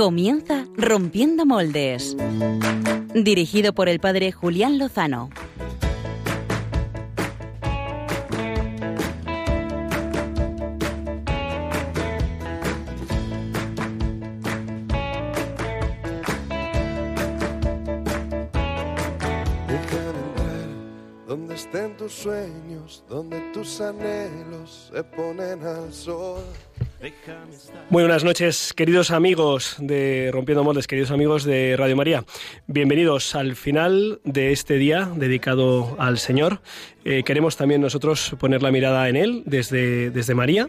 Comienza Rompiendo Moldes. Dirigido por el padre Julián Lozano. donde estén tus sueños, donde tus anhelos se ponen al sol. Muy buenas noches, queridos amigos de Rompiendo Moldes, queridos amigos de Radio María. Bienvenidos al final de este día dedicado al Señor. Eh, queremos también nosotros poner la mirada en Él desde, desde María.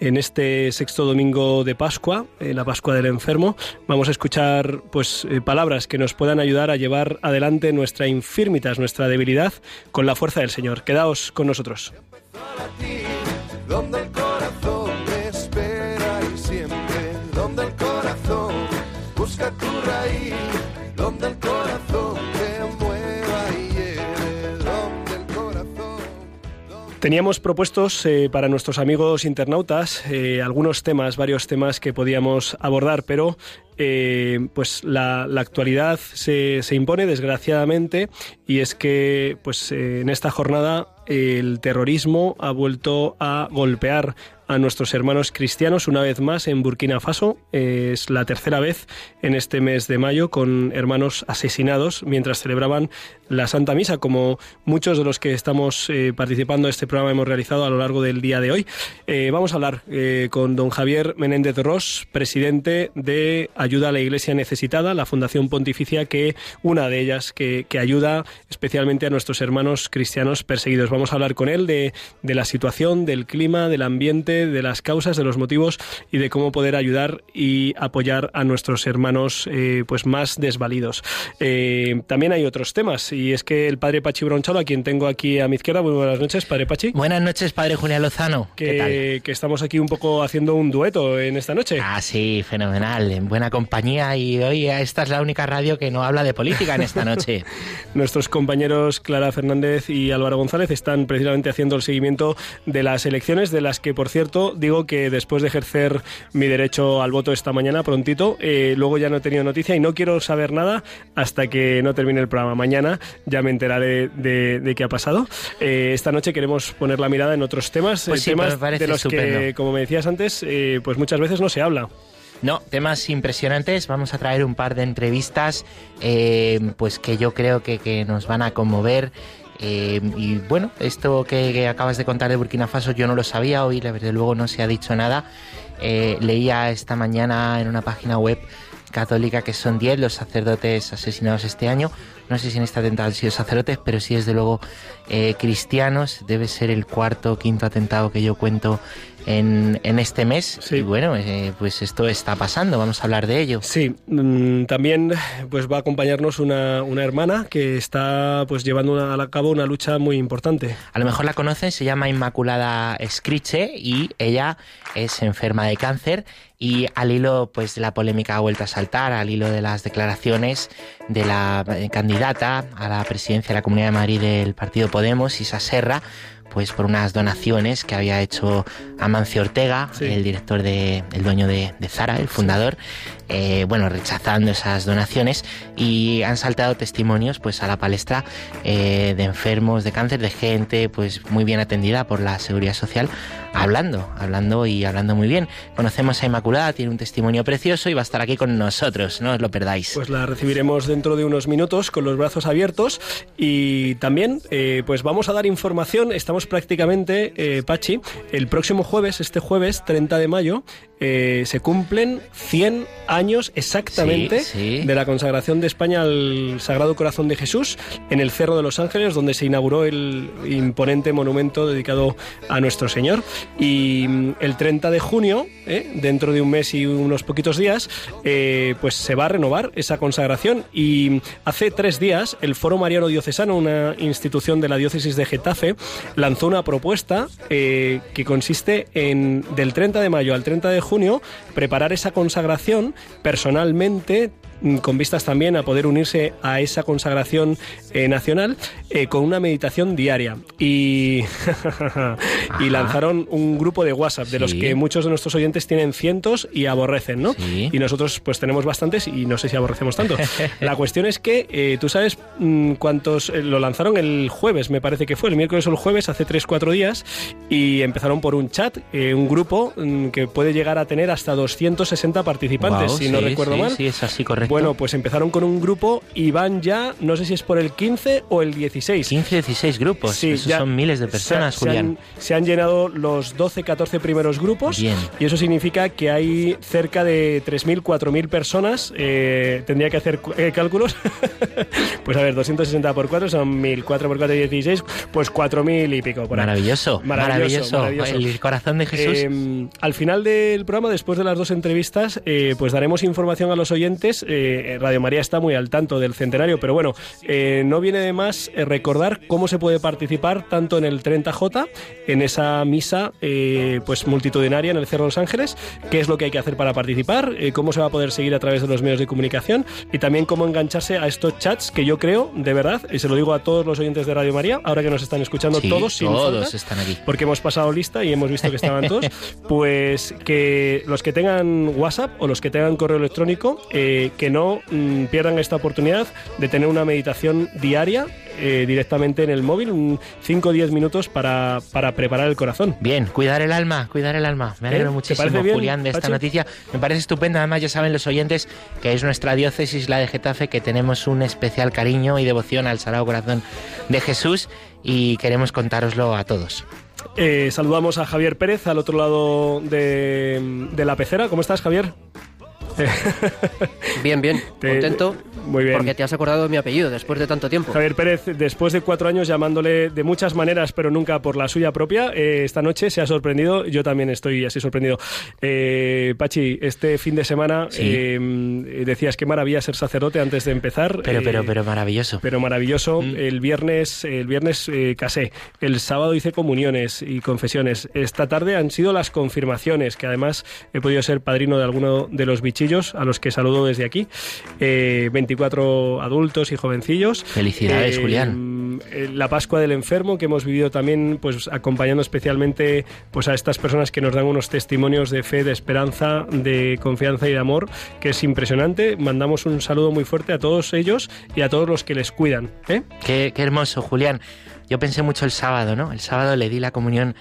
En este sexto domingo de Pascua, en la Pascua del Enfermo, vamos a escuchar pues eh, palabras que nos puedan ayudar a llevar adelante nuestra infirmitas, nuestra debilidad, con la fuerza del Señor. Quedaos con nosotros. Teníamos propuestos eh, para nuestros amigos internautas eh, algunos temas, varios temas que podíamos abordar, pero eh, pues la, actualidad se, se impone desgraciadamente y es que pues en esta jornada el terrorismo ha vuelto a golpear a nuestros hermanos cristianos una vez más en Burkina Faso. Es la tercera vez en este mes de mayo con hermanos asesinados mientras celebraban la Santa Misa, como muchos de los que estamos eh, participando en este programa hemos realizado a lo largo del día de hoy. Eh, vamos a hablar eh, con don Javier Menéndez Ross, presidente de Ayuda a la Iglesia Necesitada, la Fundación Pontificia, que una de ellas que, que ayuda especialmente a nuestros hermanos cristianos perseguidos. Vamos a hablar con él de, de la situación, del clima, del ambiente, de las causas, de los motivos y de cómo poder ayudar y apoyar a nuestros hermanos eh, pues más desvalidos. Eh, también hay otros temas y es que el padre Pachi Bronchalo, a quien tengo aquí a mi izquierda, muy buenas noches, padre Pachi. Buenas noches, padre Julián Lozano. ¿Qué tal? Que, que estamos aquí un poco haciendo un dueto en esta noche. Ah, sí, fenomenal, en buena compañía y hoy esta es la única radio que no habla de política en esta noche. Nuestros compañeros Clara Fernández y Álvaro González están precisamente haciendo el seguimiento de las elecciones, de las que, por cierto, digo que después de ejercer mi derecho al voto esta mañana, prontito, eh, luego ya no he tenido noticia y no quiero saber nada hasta que no termine el programa. Mañana ya me enteraré de, de qué ha pasado. Eh, esta noche queremos poner la mirada en otros temas, Pues eh, sí, temas de los que, como me decías antes, eh, pues muchas veces no se habla. No, temas impresionantes. Vamos a traer un par de entrevistas, eh, pues que yo creo que, que nos van a conmover. Eh, y bueno, esto que, que acabas de contar de Burkina Faso yo no lo sabía, hoy desde luego no se ha dicho nada. Eh, leía esta mañana en una página web católica que son 10 los sacerdotes asesinados este año. No sé si en este atentado han sido sacerdotes, pero sí desde luego eh, cristianos. Debe ser el cuarto o quinto atentado que yo cuento en, en este mes. Sí. Y bueno, eh, pues esto está pasando, vamos a hablar de ello. Sí, mm, también pues va a acompañarnos una, una hermana que está pues llevando una- a cabo una lucha muy importante. A lo mejor la conocen, se llama Inmaculada Scriche y ella es enferma de cáncer y al hilo pues de la polémica ha vuelto a saltar, al hilo de las declaraciones de la eh, candidata a la presidencia de la Comunidad de Madrid del Partido Podemos, Isa Serra, pues por unas donaciones que había hecho Amancio Ortega, Sí. el director de, el dueño de, de Zara, el fundador, eh, bueno, rechazando esas donaciones y han saltado testimonios pues a la palestra eh, de enfermos de cáncer, de gente pues muy bien atendida por la seguridad social, hablando, hablando y hablando muy bien. Conocemos a Inmaculada, tiene un testimonio precioso y va a estar aquí con nosotros, no os lo perdáis. Pues la recibiremos dentro de unos minutos con los brazos abiertos y también eh, pues vamos a dar información. Estamos prácticamente, Pachi, el próximo jueves, este jueves 30 de mayo, eh, se cumplen 100 años exactamente Sí, sí. de la consagración de España al Sagrado Corazón de Jesús en el Cerro de los Ángeles, donde se inauguró el imponente monumento dedicado a nuestro Señor. Y mm, el 30 de junio, eh, dentro de un mes y unos poquitos días, eh, pues se va a renovar esa consagración. Y mm, hace tres días, el Foro Mariano Diocesano, una institución de la diócesis de Getafe, lanzó una propuesta eh, que consiste en, del 30 de mayo al 30 de junio, preparar esa consagración personalmente con vistas también a poder unirse a esa consagración eh, nacional eh, con una meditación diaria. Y, y lanzaron un grupo de WhatsApp, de los que muchos de nuestros oyentes tienen cientos y aborrecen, ¿no? Sí. Y nosotros pues tenemos bastantes y no sé si aborrecemos tanto. La cuestión es que eh, tú sabes mm, cuántos lo lanzaron el jueves, me parece que fue, el miércoles o el jueves, hace 3-4 días, y empezaron por un chat, un grupo mm, que puede llegar a tener hasta 260 participantes, si no recuerdo sí, mal. Sí, es así, correcto. Bueno, pues empezaron con un grupo y van ya, no sé si es por el 15 o el 16. 15, 16 grupos. Sí, Esos ya son miles de personas, se, se Julián. han, se han llenado los 12, 14 primeros grupos Bien. y eso significa que hay cerca de 3.000, 4.000 personas. eh, tendría que hacer eh, cálculos. pues a ver, 260 por 4 son 1.000, 4 por 4, 16, pues 4.000 y pico. por Maravilloso, maravilloso, maravilloso. El corazón de Jesús. Eh, al final del programa, después de las dos entrevistas, eh, pues daremos información a los oyentes. Eh, Radio María está muy al tanto del centenario, pero bueno, eh, no viene de más eh, recordar cómo se puede participar tanto en el 30J, en esa misa eh, pues multitudinaria en el Cerro de los Ángeles, qué es lo que hay que hacer para participar, eh, cómo se va a poder seguir a través de los medios de comunicación y también cómo engancharse a estos chats que yo creo, de verdad, y se lo digo a todos los oyentes de Radio María, ahora que nos están escuchando Sí, todos, sin todos falta, están aquí. porque hemos pasado lista y hemos visto que estaban todos, pues que los que tengan WhatsApp o los que tengan correo electrónico, eh, que no mm, pierdan esta oportunidad de tener una meditación diaria eh, directamente en el móvil, 5 o 10 minutos para, para preparar el corazón. Bien, cuidar el alma, cuidar el alma. Me alegro ¿Eh? ¿Te muchísimo, bien, Julián, de esta Pachi? noticia. Me parece estupenda. Además, ya saben los oyentes que es nuestra diócesis, la de Getafe, que tenemos un especial cariño y devoción al Sagrado Corazón de Jesús y queremos contároslo a todos. Eh, saludamos a Javier Pérez al otro lado de, de la pecera. ¿Cómo estás, Javier? Bien, bien, Te- contento. Muy bien. Porque te has acordado de mi apellido después de tanto tiempo. Javier Pérez, después de cuatro años llamándole de muchas maneras, pero nunca por la suya propia, eh, esta noche se ha sorprendido. Yo también estoy así sorprendido. Eh, Pachi, este fin de semana Sí. eh, decías qué maravilla ser sacerdote antes de empezar. Pero, eh, pero, pero maravilloso. pero maravilloso. Mm. El viernes, el viernes eh, casé. El sábado hice comuniones y confesiones. Esta tarde han sido las confirmaciones, que además he podido ser padrino de alguno de los bichillos, a los que saludo desde aquí. 24 adultos y jovencillos. Felicidades, Eh, Julián. eh, La Pascua del Enfermo, que hemos vivido también, pues acompañando especialmente pues, a estas personas que nos dan unos testimonios de fe, de esperanza, de confianza y de amor, que es impresionante. Mandamos un saludo muy fuerte a todos ellos y a todos los que les cuidan. ¿eh? Qué, qué hermoso, Julián. Yo pensé mucho el sábado, ¿no? El sábado le di la comunión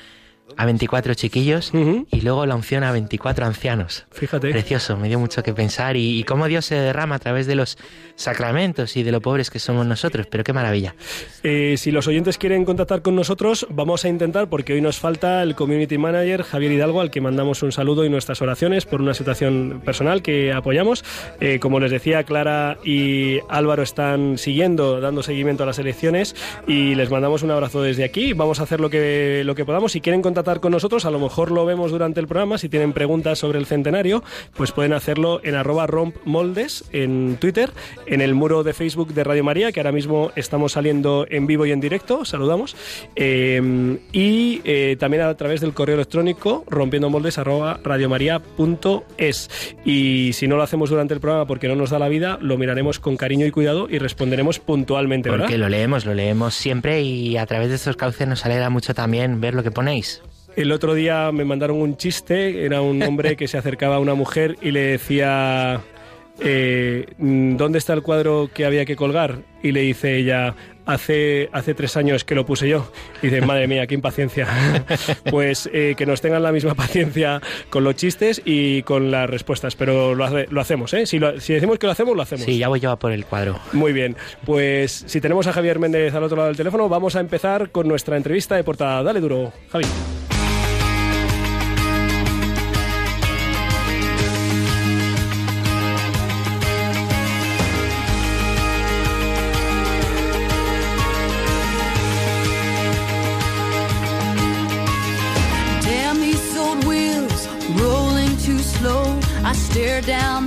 a 24 chiquillos Ujú. y luego la unción a 24 ancianos. Fíjate. Precioso, me dio mucho que pensar y, y cómo Dios se derrama a través de los sacramentos y de lo pobres que somos nosotros, pero qué maravilla. Eh, si los oyentes quieren contactar con nosotros, vamos a intentar, porque hoy nos falta el community manager Javier Hidalgo, al que mandamos un saludo y nuestras oraciones por una situación personal que apoyamos. Eh, como les decía, Clara y Álvaro están siguiendo, dando seguimiento a las elecciones y les mandamos un abrazo desde aquí. Vamos a hacer lo que, lo que podamos. Si quieren contactar con nosotros, a lo mejor lo vemos durante el programa. Si tienen preguntas sobre el centenario, pues pueden hacerlo en arroba rompmoldes en Twitter, en el muro de Facebook de Radio María, que ahora mismo estamos saliendo en vivo y en directo, saludamos, eh, y eh, también a través del correo electrónico rompiendomoldes arroba radiomaria.es. Y si no lo hacemos durante el programa porque no nos da la vida, lo miraremos con cariño y cuidado y responderemos puntualmente, ¿verdad? Porque lo leemos, lo leemos siempre y a través de estos cauces nos alegra mucho también ver lo que ponéis. El otro día me mandaron un chiste, era un hombre que se acercaba a una mujer y le decía, eh, ¿dónde está el cuadro que había que colgar? Y le dice ella, hace, hace tres años que lo puse yo. Y dice, madre mía, qué impaciencia. pues eh, que nos tengan la misma paciencia con los chistes y con las respuestas, pero lo, hace- lo hacemos, ¿eh? Si, lo- si decimos que lo hacemos, lo hacemos. Sí, ya voy yo a por el cuadro. Muy bien, pues si tenemos a Javier Méndez al otro lado del teléfono, vamos a empezar con nuestra entrevista de portada. Dale duro, Javi.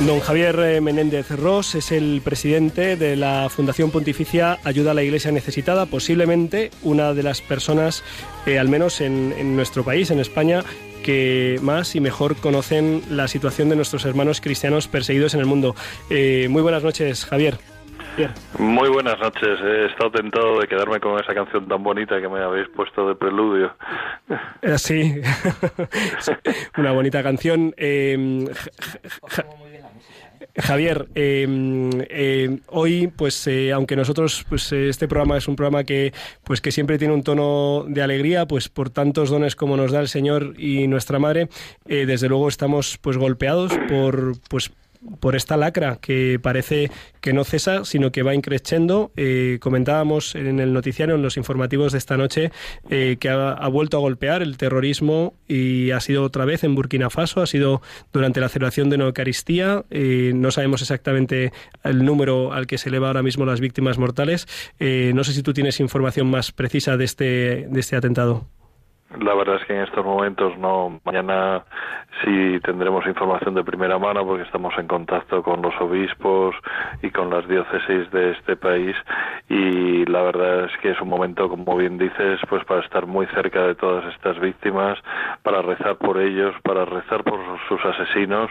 Don Javier eh, Menéndez Ross es el presidente de la Fundación Pontificia Ayuda a la Iglesia Necesitada, posiblemente una de las personas, eh, al menos en, en nuestro país, en España, que más y mejor conocen la situación de nuestros hermanos cristianos perseguidos en el mundo. Eh, muy buenas noches, Javier. Muy buenas noches. He estado tentado de quedarme con esa canción tan bonita que me habéis puesto de preludio. Sí, una bonita canción. Eh, Javier, eh, eh, hoy, pues, eh, aunque nosotros, pues, eh, este programa es un programa que, pues, que siempre tiene un tono de alegría, pues, por tantos dones como nos da el Señor y nuestra Madre, eh, desde luego estamos, pues, golpeados por, pues, por esta lacra que parece que no cesa, sino que va increciendo. Eh, comentábamos en el noticiario, en los informativos de esta noche, eh, que ha, vuelto a golpear el terrorismo y ha sido otra vez en Burkina Faso, ha sido durante la celebración de una Eucaristía. Eh, no sabemos exactamente el número al que se eleva ahora mismo las víctimas mortales. No sé si tú tienes información más precisa de este, de este atentado. La verdad es que en estos momentos no. Mañana sí tendremos información de primera mano porque estamos en contacto con los obispos y con las diócesis de este país y la verdad es que es un momento, como bien dices, pues para estar muy cerca de todas estas víctimas, para rezar por ellos, para rezar por sus asesinos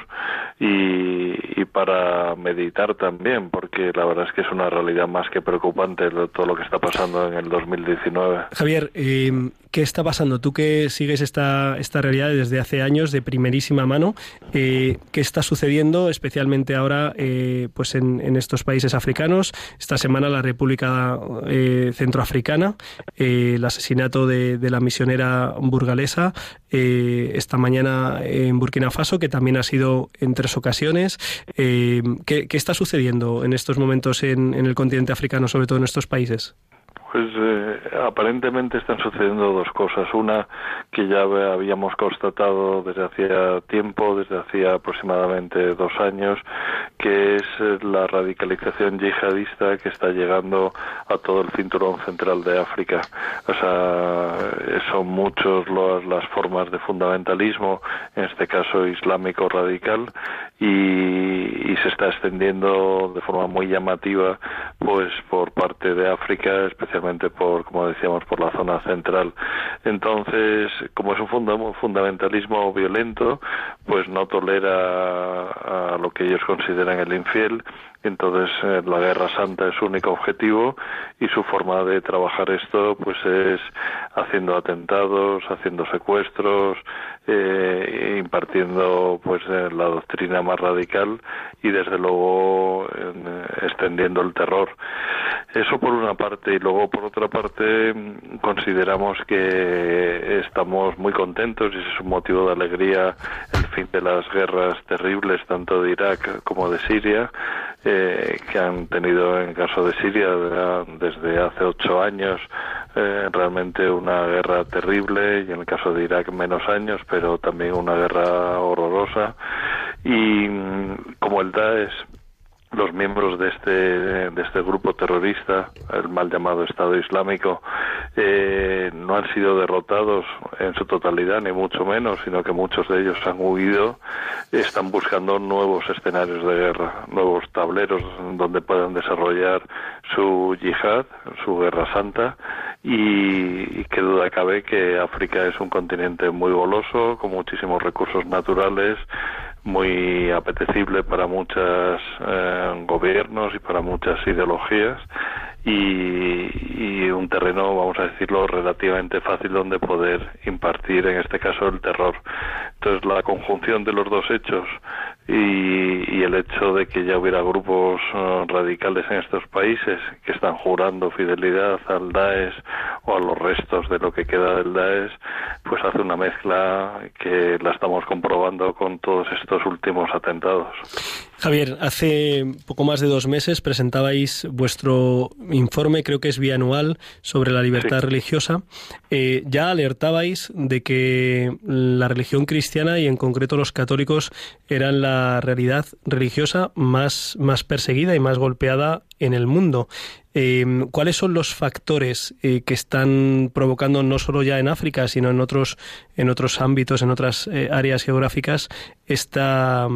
y, y para meditar también porque la verdad es que es una realidad más que preocupante todo lo que está pasando en el 2019. Javier, eh, ¿qué está pasando? Tú que sigues esta, esta realidad desde hace años de primerísima mano, eh, ¿qué está sucediendo especialmente ahora eh, pues en, estos países africanos? Esta semana la República eh, Centroafricana, eh, el asesinato de, la misionera burgalesa, esta mañana en Burkina Faso, que también ha sido en tres ocasiones. ¿qué, qué está sucediendo en estos momentos en, en el continente africano, sobre todo en estos países? Pues eh, aparentemente están sucediendo dos cosas. Una que ya habíamos constatado desde hacía tiempo, desde hacía aproximadamente dos años, que es eh, la radicalización yihadista que está llegando a todo el cinturón central de África. O sea, eh, son muchos los- las formas de fundamentalismo, en este caso islámico radical, y, y se está extendiendo de forma muy llamativa, pues por parte de África, especialmente por, como decíamos, por la zona central. Entonces, como es un funda- fundamentalismo violento, pues no tolera a lo que ellos consideran el infiel. Entonces, eh, la guerra santa es su único objetivo y su forma de trabajar esto, pues es haciendo atentados, haciendo secuestros, eh, impartiendo, pues, eh, la doctrina más radical y, desde luego, eh, extendiendo el terror. Eso por una parte y luego por otra parte consideramos que estamos muy contentos y ese es un motivo de alegría el fin de las guerras terribles tanto de Irak como de Siria eh, que han tenido en el caso de Siria de- desde hace ocho años eh, realmente una guerra terrible y en el caso de Irak menos años pero también una guerra horrorosa. Y mm, como el Daesh los miembros de este de este grupo terrorista, el mal llamado Estado Islámico, eh, no han sido derrotados en su totalidad, ni mucho menos, sino que muchos de ellos han huido, están buscando nuevos escenarios de guerra, nuevos tableros donde puedan desarrollar su yihad, su guerra santa, y, y qué duda cabe que África es un continente muy goloso, con muchísimos recursos naturales, muy apetecible para muchos gobiernos y para muchas ideologías y, y un terreno, vamos a decirlo, relativamente fácil donde poder impartir, en este caso, el terror. Entonces, la conjunción de los dos hechos y, y el hecho de que ya hubiera grupos eh, radicales en estos países que están jurando fidelidad al Daesh o a los restos de lo que queda del Daesh, pues hace una mezcla que la estamos comprobando con todos estos últimos atentados. Javier, hace poco más de dos meses presentabais vuestro informe, creo que es bianual, sobre la libertad religiosa. Eh, ya alertabais de que la religión cristiana y en concreto los católicos eran la realidad religiosa más, más perseguida y más golpeada en el mundo. Eh, ¿Cuáles son los factores eh, que están provocando no solo ya en África, sino en otros, en otros ámbitos, en otras áreas geográficas, esta,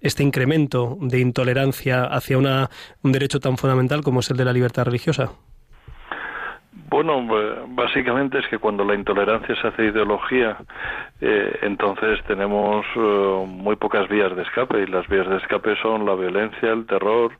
este incremento de intolerancia hacia una, un derecho tan fundamental como es el de la libertad religiosa? Bueno, básicamente es que cuando la intolerancia se hace ideología, eh, entonces tenemos eh, muy pocas vías de escape y las vías de escape son la violencia, el terror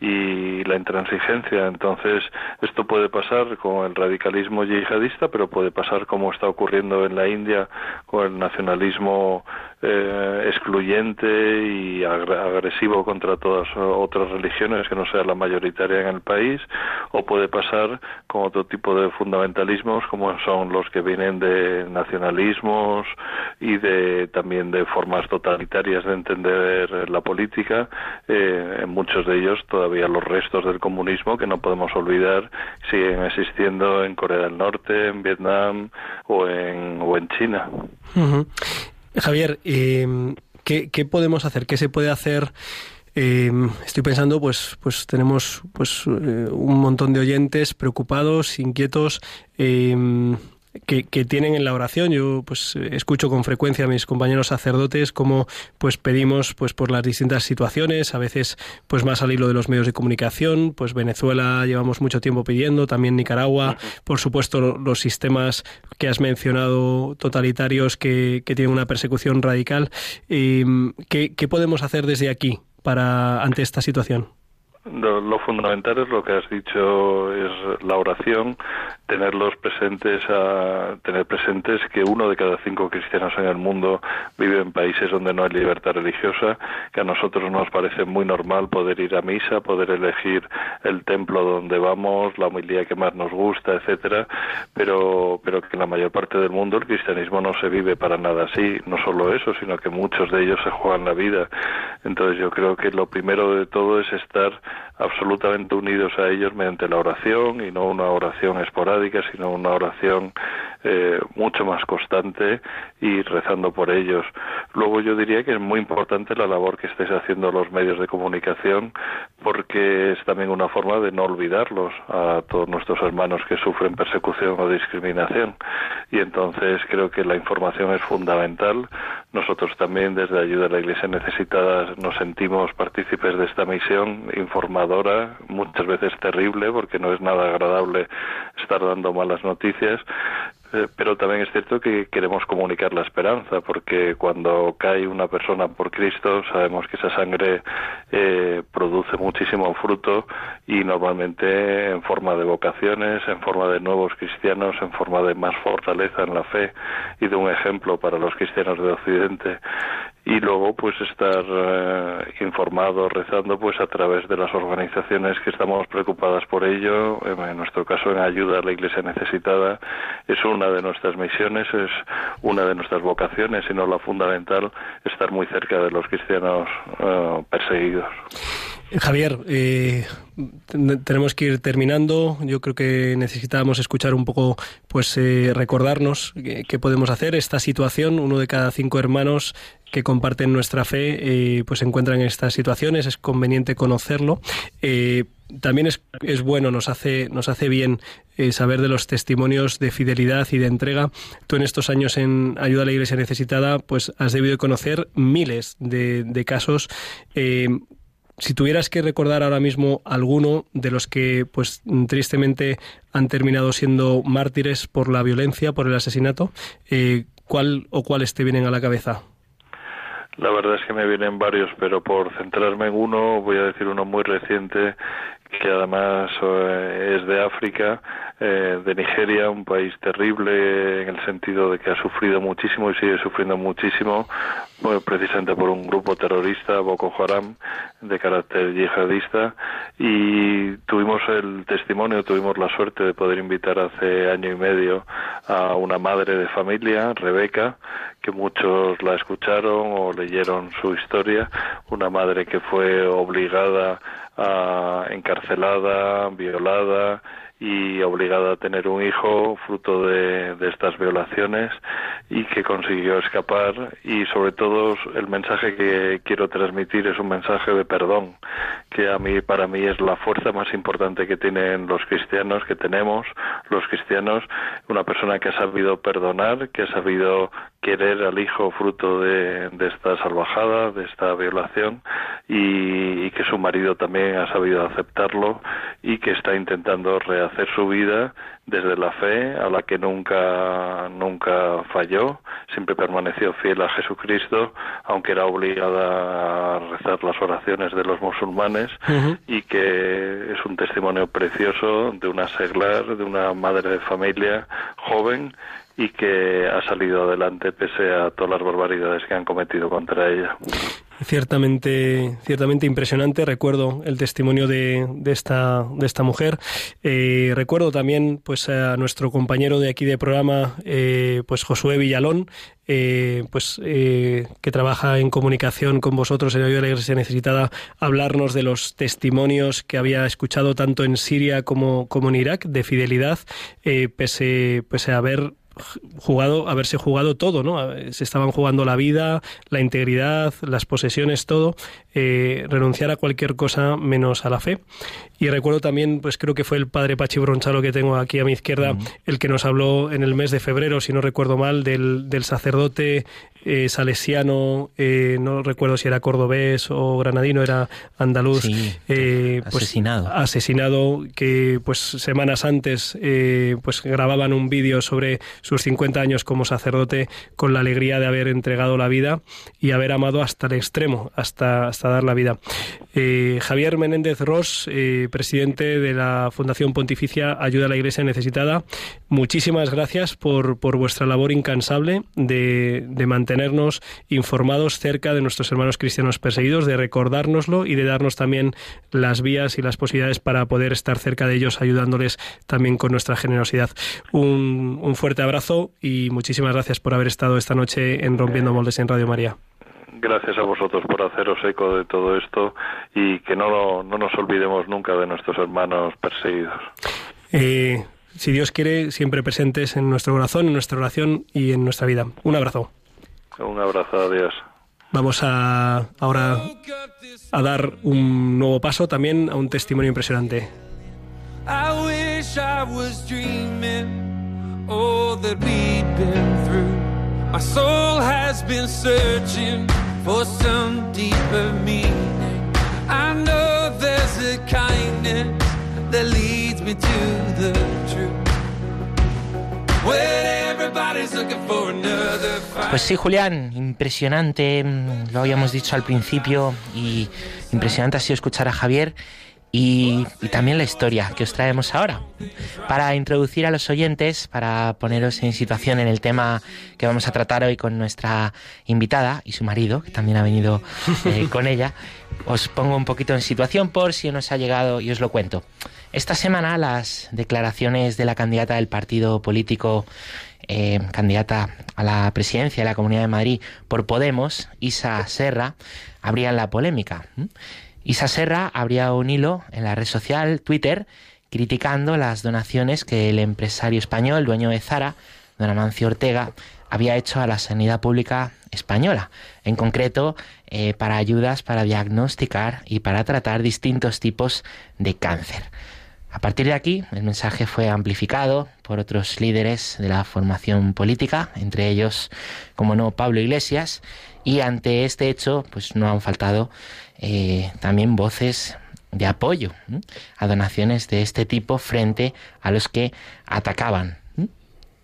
y la intransigencia. Entonces, esto puede pasar con el radicalismo yihadista, pero puede pasar como está ocurriendo en la India con el nacionalismo eh, excluyente y agresivo contra todas otras religiones que no sea la mayoritaria en el país, o puede pasar con otro tipo de fundamentalismos como son los que vienen de nacionalismos y de también de formas totalitarias de entender la política. Eh, en muchos de ellos todavía los restos del comunismo que no podemos olvidar siguen existiendo en Corea del Norte, en Vietnam o en, o en China. Javier, eh, ¿qué, ¿qué, podemos hacer? ¿Qué se puede hacer? Eh, estoy pensando, pues, pues tenemos pues eh, un montón de oyentes preocupados, inquietos. Eh, que, tienen en la oración. Yo pues escucho con frecuencia a mis compañeros sacerdotes cómo pues pedimos pues por las distintas situaciones, a veces pues más al hilo de los medios de comunicación, pues Venezuela llevamos mucho tiempo pidiendo, también Nicaragua, por supuesto los sistemas que has mencionado totalitarios que, que tienen una persecución radical. Em, ¿qué, ¿Qué podemos hacer desde aquí para ante esta situación? Lo, fundamental es lo que has dicho, es la oración, tenerlos presentes, a, tener presentes que uno de cada cinco cristianos en el mundo vive en países donde no hay libertad religiosa, que a nosotros nos parece muy normal poder ir a misa, poder elegir el templo donde vamos, la humildad que más nos gusta, etcétera, pero, pero que en la mayor parte del mundo el cristianismo no se vive para nada así, no solo eso, sino que muchos de ellos se juegan la vida. Entonces yo creo que lo primero de todo es estar absolutamente unidos a ellos mediante la oración y no una oración esporádica, sino una oración eh, mucho más constante y rezando por ellos. Luego yo diría que es muy importante la labor que estáis haciendo los medios de comunicación porque es también una forma de no olvidarlos a todos nuestros hermanos que sufren persecución o discriminación y entonces creo que la información es fundamental. Nosotros también desde Ayuda a la Iglesia Necesitada nos sentimos partícipes de esta misión informadora, muchas veces terrible porque no es nada agradable estar dando malas noticias, pero también es cierto que queremos comunicar la esperanza, porque cuando cae una persona por Cristo, sabemos que esa sangre eh, produce muchísimo fruto y normalmente en forma de vocaciones, en forma de nuevos cristianos, en forma de más fortaleza en la fe. Y de un ejemplo para los cristianos de Occidente y luego pues estar eh, informado rezando pues a través de las organizaciones que estamos preocupadas por ello. En nuestro caso en ayuda a la iglesia necesitada. Es una de nuestras misiones es una de nuestras vocaciones y no la fundamental estar muy cerca de los cristianos eh, perseguidos Javier, eh, tenemos que ir terminando. Yo creo que necesitábamos escuchar un poco, pues eh, recordarnos qué, podemos hacer. Esta situación, uno de cada cinco hermanos que comparten nuestra fe, eh, pues se encuentran en estas situaciones. Es conveniente conocerlo. también es, es, bueno, nos hace, nos hace bien saber de los testimonios de fidelidad y de entrega. Tú en estos años en Ayuda a la Iglesia Necesitada, pues has debido conocer miles de casos si tuvieras que recordar ahora mismo alguno de los que, pues, tristemente han terminado siendo mártires por la violencia, por el asesinato, eh, ¿cuál o cuáles te vienen a la cabeza? La verdad es que me vienen varios, pero por centrarme en uno, voy a decir uno muy reciente que además eh, es de África, eh, de Nigeria, un país terrible en el sentido de que ha sufrido muchísimo y sigue sufriendo muchísimo, bueno, precisamente por un grupo terrorista, Boko Haram, de carácter yihadista, y tuvimos el testimonio, tuvimos la suerte de poder invitar hace año y medio a una madre de familia, Rebeca, que muchos la escucharon o leyeron su historia, una madre que fue obligada a encarcelada, violada y obligada a tener un hijo fruto de, de, estas violaciones y que consiguió escapar y sobre todo el mensaje que quiero transmitir es un mensaje de perdón que a mí para mí es la fuerza más importante que tienen los cristianos que tenemos los cristianos una persona que ha sabido perdonar que ha sabido querer al hijo fruto de, de esta salvajada de esta violación y, que su marido también ha sabido aceptarlo y que está intentando rehacer su vida desde la fe a la que nunca nunca falló, siempre permaneció fiel a Jesucristo, aunque era obligada a rezar las oraciones de los musulmanes uh -huh. y que es un testimonio precioso de una seglar, de una madre de familia joven y que ha salido adelante pese a todas las barbaridades que han cometido contra ella. Ciertamente, ciertamente impresionante. Recuerdo el testimonio de, de esta, de esta mujer. Eh, recuerdo también, pues, a nuestro compañero de aquí de programa, eh, pues Josué Villalón, eh, pues eh, que trabaja en comunicación con vosotros en Ayuda a la Iglesia Necesitada, hablarnos de los testimonios que había escuchado tanto en Siria como, como en Irak de fidelidad, eh, pese, pese a haber jugado, haberse jugado todo, ¿no? Se estaban jugando la vida, la integridad, las posesiones, todo, eh, renunciar a cualquier cosa menos a la fe. Y recuerdo también, pues creo que fue el padre Pachi Bronchalo que tengo aquí a mi izquierda, el que nos habló en el mes de febrero, si no recuerdo mal, del, del sacerdote eh, salesiano, eh, no recuerdo si era cordobés o granadino, era andaluz, sí, pues, asesinado. asesinado, que pues semanas antes pues grababan un vídeo sobre sus 50 años como sacerdote con la alegría de haber entregado la vida y haber amado hasta el extremo, hasta, hasta dar la vida. Eh, Javier Menéndez Ross, eh, presidente de la Fundación Pontificia Ayuda a la Iglesia Necesitada, muchísimas gracias por, por vuestra labor incansable de, de mantener mantenernos informados cerca de nuestros hermanos cristianos perseguidos, de recordárnoslo y de darnos también las vías y las posibilidades para poder estar cerca de ellos, ayudándoles también con nuestra generosidad. Un, un fuerte abrazo y muchísimas gracias por haber estado esta noche en Rompiendo Moldes en Radio María gracias a vosotros por haceros eco de todo esto y que no, no nos olvidemos nunca de nuestros hermanos perseguidos. Eh, si Dios quiere, siempre presentes en nuestro corazón, en nuestra oración y en nuestra vida. Un abrazo. Un abrazo, adiós. Vamos a ahora a dar un nuevo paso también a un testimonio impresionante. I wish I was dreaming all that we've been through. My soul has been searching for some deeper meaning. I know there's a kindness that leads me to the truth. Pues sí, Julián, impresionante, lo habíamos dicho al principio, y impresionante ha sido escuchar a Javier y, y, también la historia que os traemos ahora. Para introducir a los oyentes, para poneros en situación en el tema que vamos a tratar hoy con nuestra invitada y su marido, que también ha venido eh, con ella, os pongo un poquito en situación por si nos ha llegado y os lo cuento. Esta semana las declaraciones de la candidata del partido político, eh, candidata a la presidencia de la Comunidad de Madrid por Podemos, Isa Serra, abrían la polémica. Isa Serra abría un hilo en la red social Twitter criticando las donaciones que el empresario español, dueño de Zara, don Amancio Ortega, había hecho a la sanidad pública española, en concreto eh, para ayudas para diagnosticar y para tratar distintos tipos de cáncer. A partir de aquí, el mensaje fue amplificado por otros líderes de la formación política, entre ellos, como no, Pablo Iglesias, y ante este hecho, pues no han faltado eh, también voces de apoyo a donaciones de este tipo frente a los que atacaban.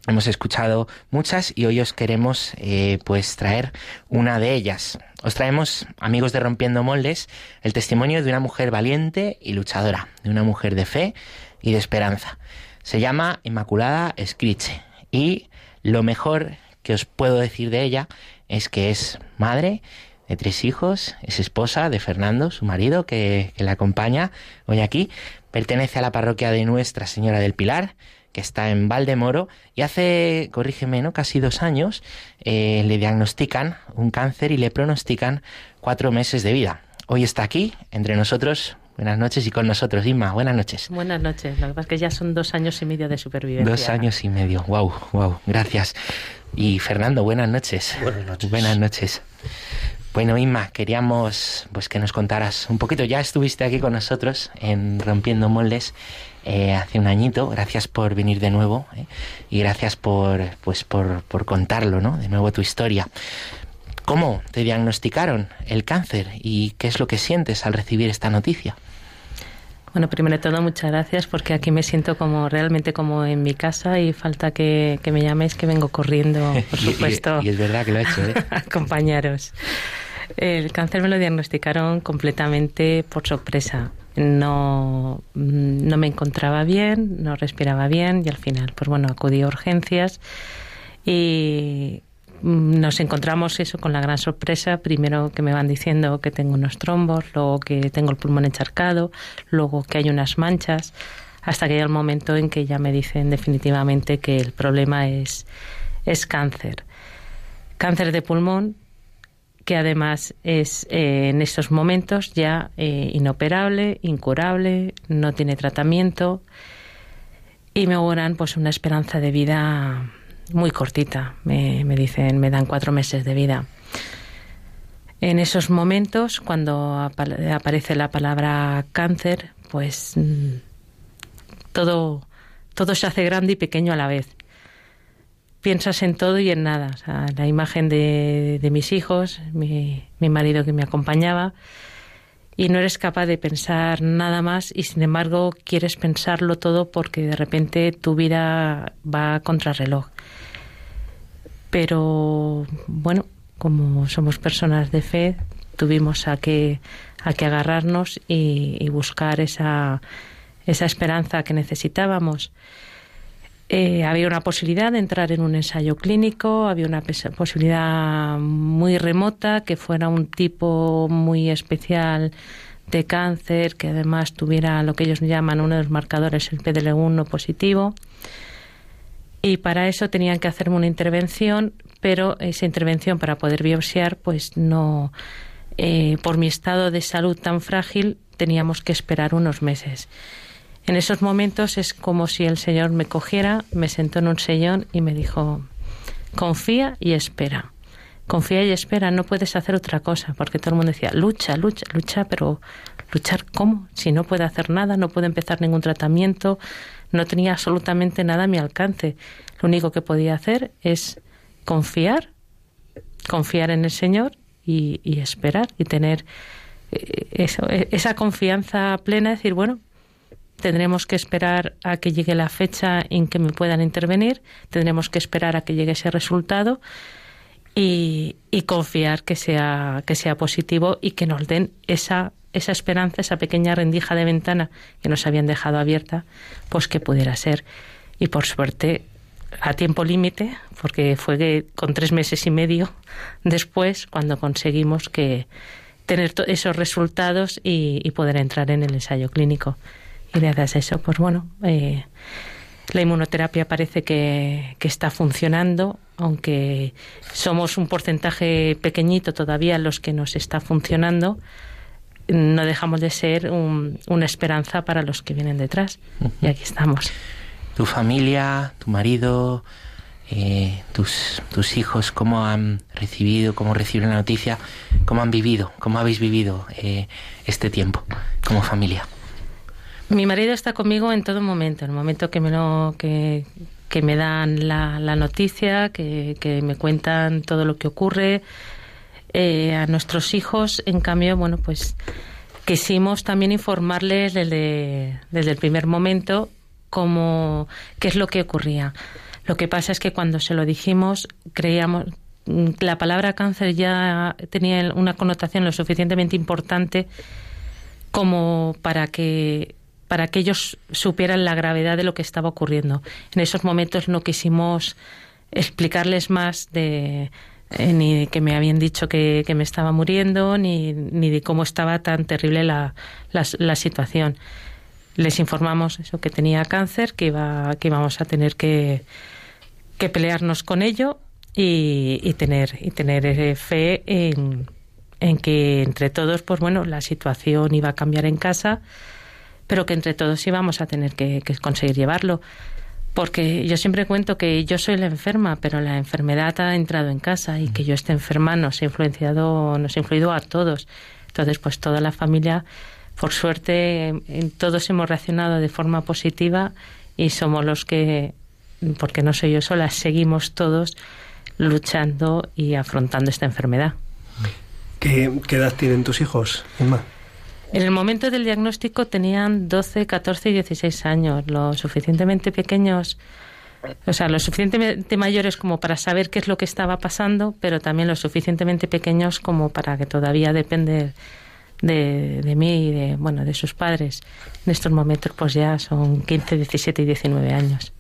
Hemos escuchado muchas y hoy os queremos eh, pues traer una de ellas. Os traemos, amigos de Rompiendo Moldes, el testimonio de una mujer valiente y luchadora, de una mujer de fe y de esperanza. Se llama Inmaculada Escriche y lo mejor que os puedo decir de ella es que es madre de tres hijos, es esposa de Fernando, su marido, que, que la acompaña hoy aquí, pertenece a la parroquia de Nuestra Señora del Pilar, que está en Valdemoro, y hace, corrígeme, ¿no? casi dos años eh, le diagnostican un cáncer y le pronostican cuatro meses de vida. Hoy está aquí, entre nosotros. Buenas noches y con nosotros, Inma. Buenas noches. Buenas noches. Lo que pasa es que ya son dos años y medio de supervivencia. Dos años y medio. Wow, wow. Gracias. Y Fernando, buenas noches. Buenas noches. Buenas noches. Bueno, Inma, queríamos pues que nos contaras un poquito. Ya estuviste aquí con nosotros en Rompiendo Moldes eh, hace un añito. Gracias por venir de nuevo eh, y gracias por pues por, por contarlo, ¿no? De nuevo tu historia. ¿Cómo te diagnosticaron el cáncer y qué es lo que sientes al recibir esta noticia? Bueno, primero de todo, muchas gracias porque aquí me siento como realmente como en mi casa y falta que, que me llaméis que vengo corriendo, por Y- y- supuesto, Y, es verdad que lo ha hecho, ¿eh? acompañaros. El cáncer me lo diagnosticaron completamente por sorpresa. No, mm, no me encontraba bien, no respiraba bien y al final, pues bueno, acudí a urgencias y mm, nos encontramos eso con la gran sorpresa, primero que me van diciendo que tengo unos trombos, luego que tengo el pulmón encharcado, luego que hay unas manchas, hasta que llega el momento en que ya me dicen definitivamente que el problema es, es cáncer. Cáncer de pulmón, que además es eh, en estos momentos ya eh, inoperable, incurable, no tiene tratamiento y me auguran pues una esperanza de vida muy cortita. Me, me dicen, me dan cuatro meses de vida. En esos momentos, cuando apa- aparece la palabra cáncer, pues mm, todo, todo se hace grande y pequeño a la vez. Piensas en todo y en nada. O la imagen de, de mis hijos, mi, mi marido que me acompañaba, y no eres capaz de pensar nada más y sin embargo quieres pensarlo todo porque de repente tu vida va contra reloj. Pero bueno, como somos personas de fe, tuvimos a que, a que agarrarnos y, y buscar esa, esa esperanza que necesitábamos. Eh, había una posibilidad de entrar en un ensayo clínico, había una posibilidad muy remota que fuera un tipo muy especial de cáncer, que además tuviera lo que ellos llaman uno de los marcadores, el PDL1 positivo. Y para eso tenían que hacerme una intervención, pero esa intervención para poder biopsiar, pues no, eh, por mi estado de salud tan frágil, teníamos que esperar unos meses. En esos momentos es como si el Señor me cogiera, me sentó en un sillón y me dijo, confía y espera. Confía y espera, no puedes hacer otra cosa, porque todo el mundo decía, lucha, lucha, lucha, pero luchar cómo? Si no puede hacer nada, no puede empezar ningún tratamiento, no tenía absolutamente nada a mi alcance. Lo único que podía hacer es confiar, confiar en el Señor y, esperar y tener eh, eso, eh, esa confianza plena, decir, bueno, tendremos que esperar a que llegue la fecha en que me puedan intervenir, tendremos que esperar a que llegue ese resultado y, confiar que sea, que sea positivo y que nos den esa, esa esperanza, esa pequeña rendija de ventana que nos habían dejado abierta, pues que pudiera ser. Y por suerte, a tiempo límite, porque fue con tres meses y medio después cuando conseguimos que tener esos resultados y, y poder entrar en el ensayo clínico. Gracias a eso, pues bueno, eh, la inmunoterapia parece que, está funcionando, aunque somos un porcentaje pequeñito todavía los que nos está funcionando, no dejamos de ser un- una esperanza para los que vienen detrás. Y aquí estamos. Tu familia, tu marido, eh, tus, tus hijos, ¿cómo han recibido, cómo reciben la noticia? ¿Cómo han vivido? ¿Cómo habéis vivido eh, este tiempo como familia? Mi marido está conmigo en todo momento, en el momento que me lo que, que me dan la, la noticia, que, que me cuentan todo lo que ocurre. Eh, a nuestros hijos, en cambio, bueno, pues quisimos también informarles desde, desde el primer momento cómo, qué es lo que ocurría. Lo que pasa es que cuando se lo dijimos, creíamos, mm, la palabra cáncer ya tenía una connotación lo suficientemente importante como para que para que ellos supieran la gravedad de lo que estaba ocurriendo. En esos momentos no quisimos explicarles más de eh, ni de que me habían dicho que, que me estaba muriendo, ni, ni, de cómo estaba tan terrible la, situación. Les informamos eso que tenía cáncer, que iba, que íbamos a tener que, que pelearnos con ello y, y tener y tener eh, fe en, en que entre todos, pues bueno, la situación iba a cambiar en casa, pero que entre todos íbamos a tener que, conseguir llevarlo. Porque yo siempre cuento que yo soy la enferma, pero la enfermedad ha entrado en casa y que yo esté enferma nos ha influenciado, nos ha influido a todos. Entonces, pues toda la familia, por suerte, todos hemos reaccionado de forma positiva y somos los que, porque no soy yo sola, seguimos todos luchando y afrontando esta enfermedad. ¿Qué, qué edad tienen tus hijos, Inma? En el momento del diagnóstico tenían 12, 14 y 16 años, lo suficientemente pequeños, o sea, lo suficientemente mayores como para saber qué es lo que estaba pasando, pero también lo suficientemente pequeños como para que todavía depender de, de mí y de, bueno, de sus padres. En estos momentos pues ya son 15, 17 y 19 años.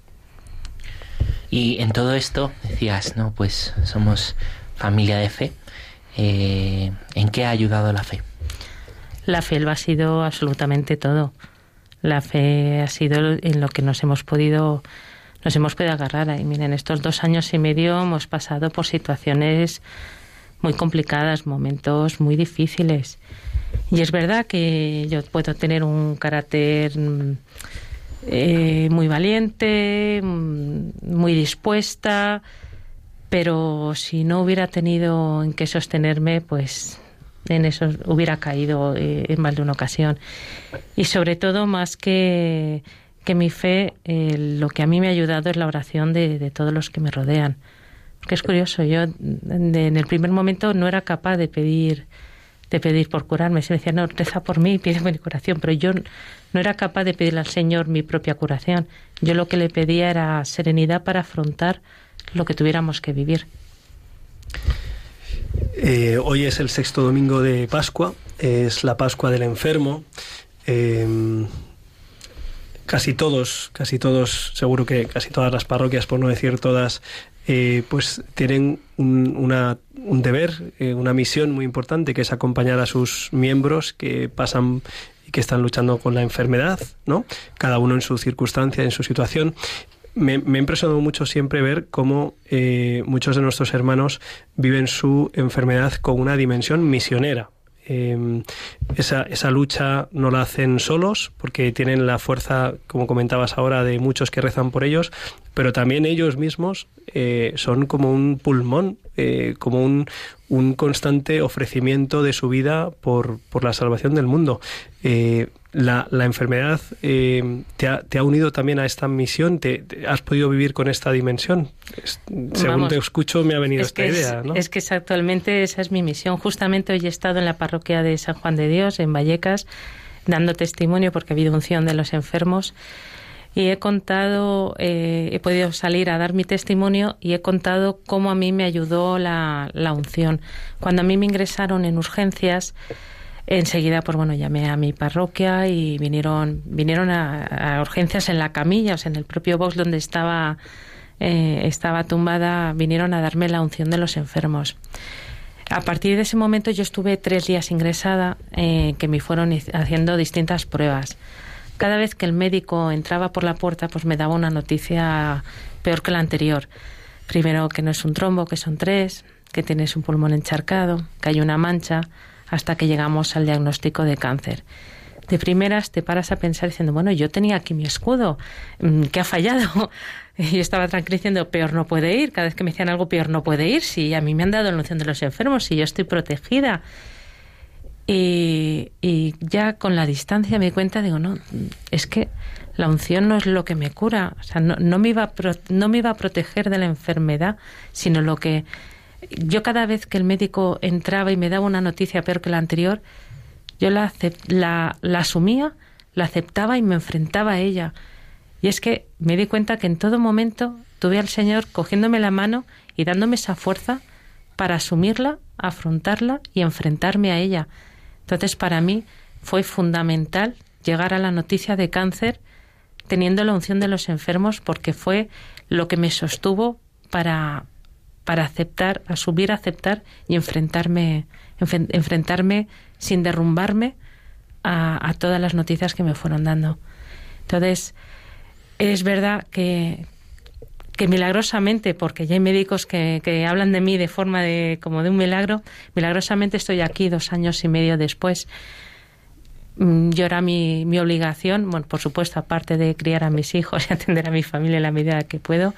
Y en todo esto decías, no, pues somos familia de fe. Eh, ¿En qué ha ayudado la fe? La fe lo ha sido absolutamente todo. La fe ha sido en lo que nos hemos podido nos hemos podido agarrar. Y miren, estos dos años y medio hemos pasado por situaciones muy complicadas, momentos muy difíciles. Y es verdad que yo puedo tener un carácter eh, muy valiente, muy dispuesta, pero si no hubiera tenido en qué sostenerme, pues en eso hubiera caído eh, en más de una ocasión. Y sobre todo, más que, que mi fe, eh, lo que a mí me ha ayudado es la oración de, de todos los que me rodean. Porque es curioso, yo en el primer momento no era capaz de pedir de pedir por curarme. Se me decía, no, reza por mí, pide mi curación. Pero yo no era capaz de pedirle al Señor mi propia curación. Yo lo que le pedía era serenidad para afrontar lo que tuviéramos que vivir. Eh, hoy es el sexto domingo de Pascua, es la Pascua del enfermo. Eh, casi todos, casi todos, seguro que casi todas las parroquias, por no decir todas, eh, pues tienen un, una, un deber, eh, una misión muy importante, que es acompañar a sus miembros que pasan y que están luchando con la enfermedad, ¿no? Cada uno en su circunstancia, en su situación me, me, ha impresionado mucho siempre ver cómo eh, muchos de nuestros hermanos viven su enfermedad con una dimensión misionera. Eh, esa, esa, lucha no la hacen solos porque tienen la fuerza, como comentabas ahora, de muchos que rezan por ellos, pero también ellos mismos eh, son como un pulmón, eh, como un, un, constante ofrecimiento de su vida por, por la salvación del mundo. Eh, la, la, enfermedad te ha, te, ha, unido también a esta misión, te, te has podido vivir con esta dimensión. Es, según Vamos, te escucho me ha venido esta idea. Es, ¿no? es que es actualmente esa es mi misión. Justamente hoy he estado en la parroquia de San Juan de Dios, en Vallecas, dando testimonio porque ha habido unción de los enfermos y he contado, eh, he podido salir a dar mi testimonio y he contado cómo a mí me ayudó la, la unción. Cuando a mí me ingresaron en urgencias, enseguida pues bueno llamé a mi parroquia y vinieron vinieron a, urgencias en la camilla o sea en el propio box donde estaba eh, estaba tumbada vinieron a darme la unción de los enfermos. A partir de ese momento yo estuve tres días ingresada eh, que me fueron haciendo distintas pruebas. Cada vez que el médico entraba por la puerta pues me daba una noticia peor que la anterior. Primero que no es un trombo que son tres que tienes un pulmón encharcado que hay una mancha hasta que llegamos al diagnóstico de cáncer. De primeras te paras a pensar diciendo, bueno, yo tenía aquí mi escudo, ¿qué ha fallado? Y yo estaba tranquila diciendo, peor no puede ir. Cada vez que me decían algo, peor no puede ir. Si a mí me han dado la unción de los enfermos, si yo estoy protegida. Y, ya con la distancia me cuenta, digo, no, es que la unción no es lo que me cura. O sea, no, no, me, iba no me iba a proteger de la enfermedad, sino lo que yo cada vez que el médico entraba y me daba una noticia peor que la anterior, yo la, la, la asumía, la aceptaba y me enfrentaba a ella. Y es que me di cuenta que en todo momento tuve al Señor cogiéndome la mano y dándome esa fuerza para asumirla, afrontarla y enfrentarme a ella. Entonces, para mí fue fundamental llegar a la noticia de cáncer teniendo la unción de los enfermos porque fue lo que me sostuvo para, para aceptar, asumir, aceptar y enfrentarme, enfrentarme sin derrumbarme a, a todas las noticias que me fueron dando. Entonces, es verdad que, que milagrosamente, porque ya hay médicos que, que hablan de mí de forma de como de un milagro, milagrosamente estoy aquí dos años y medio después. Mm, Yo era mi, mi obligación, bueno, por supuesto, aparte de criar a mis hijos y atender a mi familia en la medida que puedo,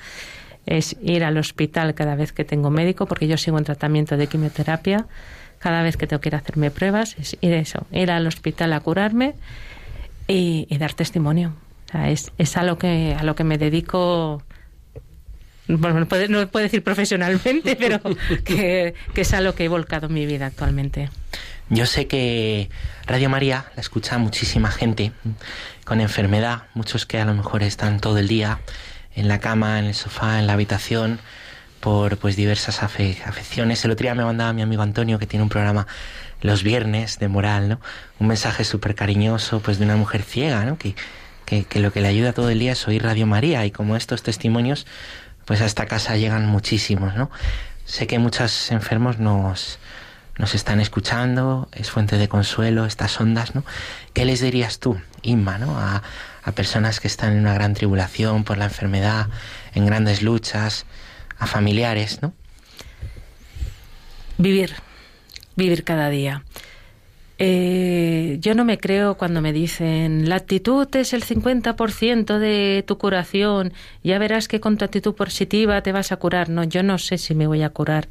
es ir al hospital cada vez que tengo médico, porque yo sigo en tratamiento de quimioterapia, cada vez que tengo que ir a hacerme pruebas, es ir eso, ir al hospital a curarme y, dar testimonio. Es, es a lo que a lo que me dedico bueno, no puedo, no decir profesionalmente, pero que es a lo que he volcado mi vida actualmente. Yo sé que Radio María la escucha muchísima gente con enfermedad, muchos que a lo mejor están todo el día en la cama, en el sofá, en la habitación, por pues diversas afe- afecciones. El otro día me mandaba mi amigo Antonio, que tiene un programa los viernes de moral, ¿no? Un mensaje súper cariñoso, pues de una mujer ciega, ¿no? Que, que, que lo que le ayuda todo el día es oír Radio María y como estos testimonios, pues a esta casa llegan muchísimos, ¿no? Sé que muchos enfermos nos, nos están escuchando, es fuente de consuelo estas ondas, ¿no? ¿Qué les dirías tú, Inma, ¿no? A, a personas que están en una gran tribulación por la enfermedad, en grandes luchas, a familiares, ¿no? Vivir, vivir cada día. Eh, yo no me creo cuando me dicen la actitud es el 50% de tu curación, ya verás que con tu actitud positiva te vas a curar. No, yo no sé si me voy a curar.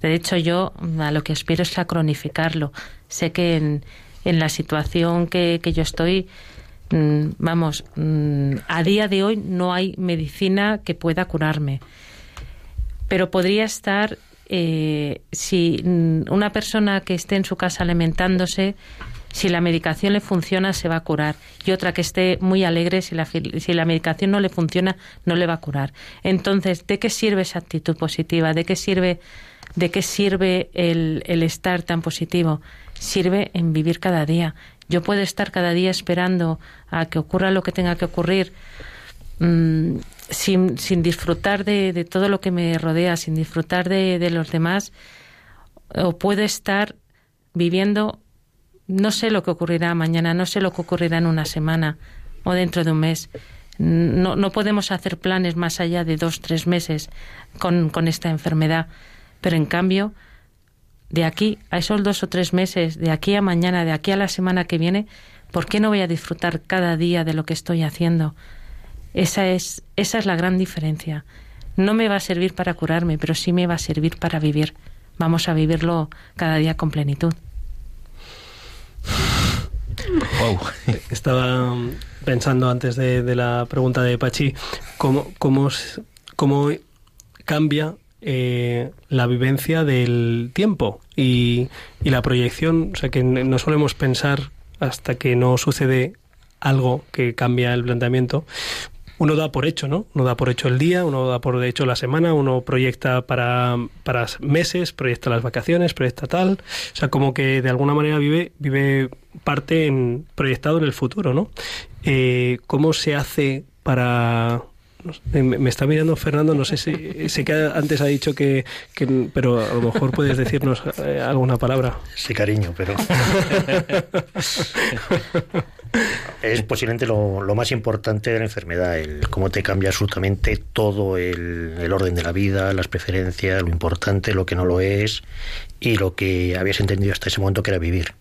De hecho, yo a lo que aspiro es a cronificarlo. Sé que en, la situación que, yo estoy, vamos, mm, a día de hoy no hay medicina que pueda curarme. Pero podría estar eh, si mm, una persona que esté en su casa alimentándose, si la medicación le funciona, se va a curar. Y otra que esté muy alegre, si la, si la medicación no le funciona, no le va a curar. Entonces, ¿de qué sirve esa actitud positiva? ¿De qué sirve, de qué sirve el, el estar tan positivo? Sirve en vivir cada día. Yo puedo estar cada día esperando a que ocurra lo que tenga que ocurrir mm, sin, sin disfrutar de, de todo lo que me rodea, sin disfrutar de, de los demás, o puedo estar viviendo, no sé lo que ocurrirá mañana, no sé lo que ocurrirá en una semana o dentro de un mes. No, no podemos hacer planes más allá de dos, tres meses con, con esta enfermedad, pero en cambio, de aquí a esos dos o tres meses, de aquí a mañana, de aquí a la semana que viene, ¿por qué no voy a disfrutar cada día de lo que estoy haciendo? Esa es, esa es la gran diferencia. No me va a servir para curarme, pero sí me va a servir para vivir. Vamos a vivirlo cada día con plenitud. Wow. Estaba pensando antes de, de la pregunta de Pachi, cómo, cómo, cómo cambia eh, la vivencia del tiempo y, la proyección. O sea, que no solemos pensar hasta que no sucede algo que cambia el planteamiento. Uno da por hecho, ¿no? Uno da por hecho el día, uno da por hecho la semana, uno proyecta para, para meses, proyecta las vacaciones, proyecta tal. O sea, como que de alguna manera vive, parte en, proyectado en el futuro, ¿no? Eh, ¿Cómo se hace para me, está mirando Fernando, no sé si sé que antes ha dicho que, que- pero a lo mejor puedes decirnos eh, alguna palabra. Sí, cariño, pero es posiblemente lo, lo más importante de la enfermedad, el cómo te cambia absolutamente todo el, el orden de la vida, las preferencias, lo importante, lo que no lo es y lo que habías entendido hasta ese momento que era vivir.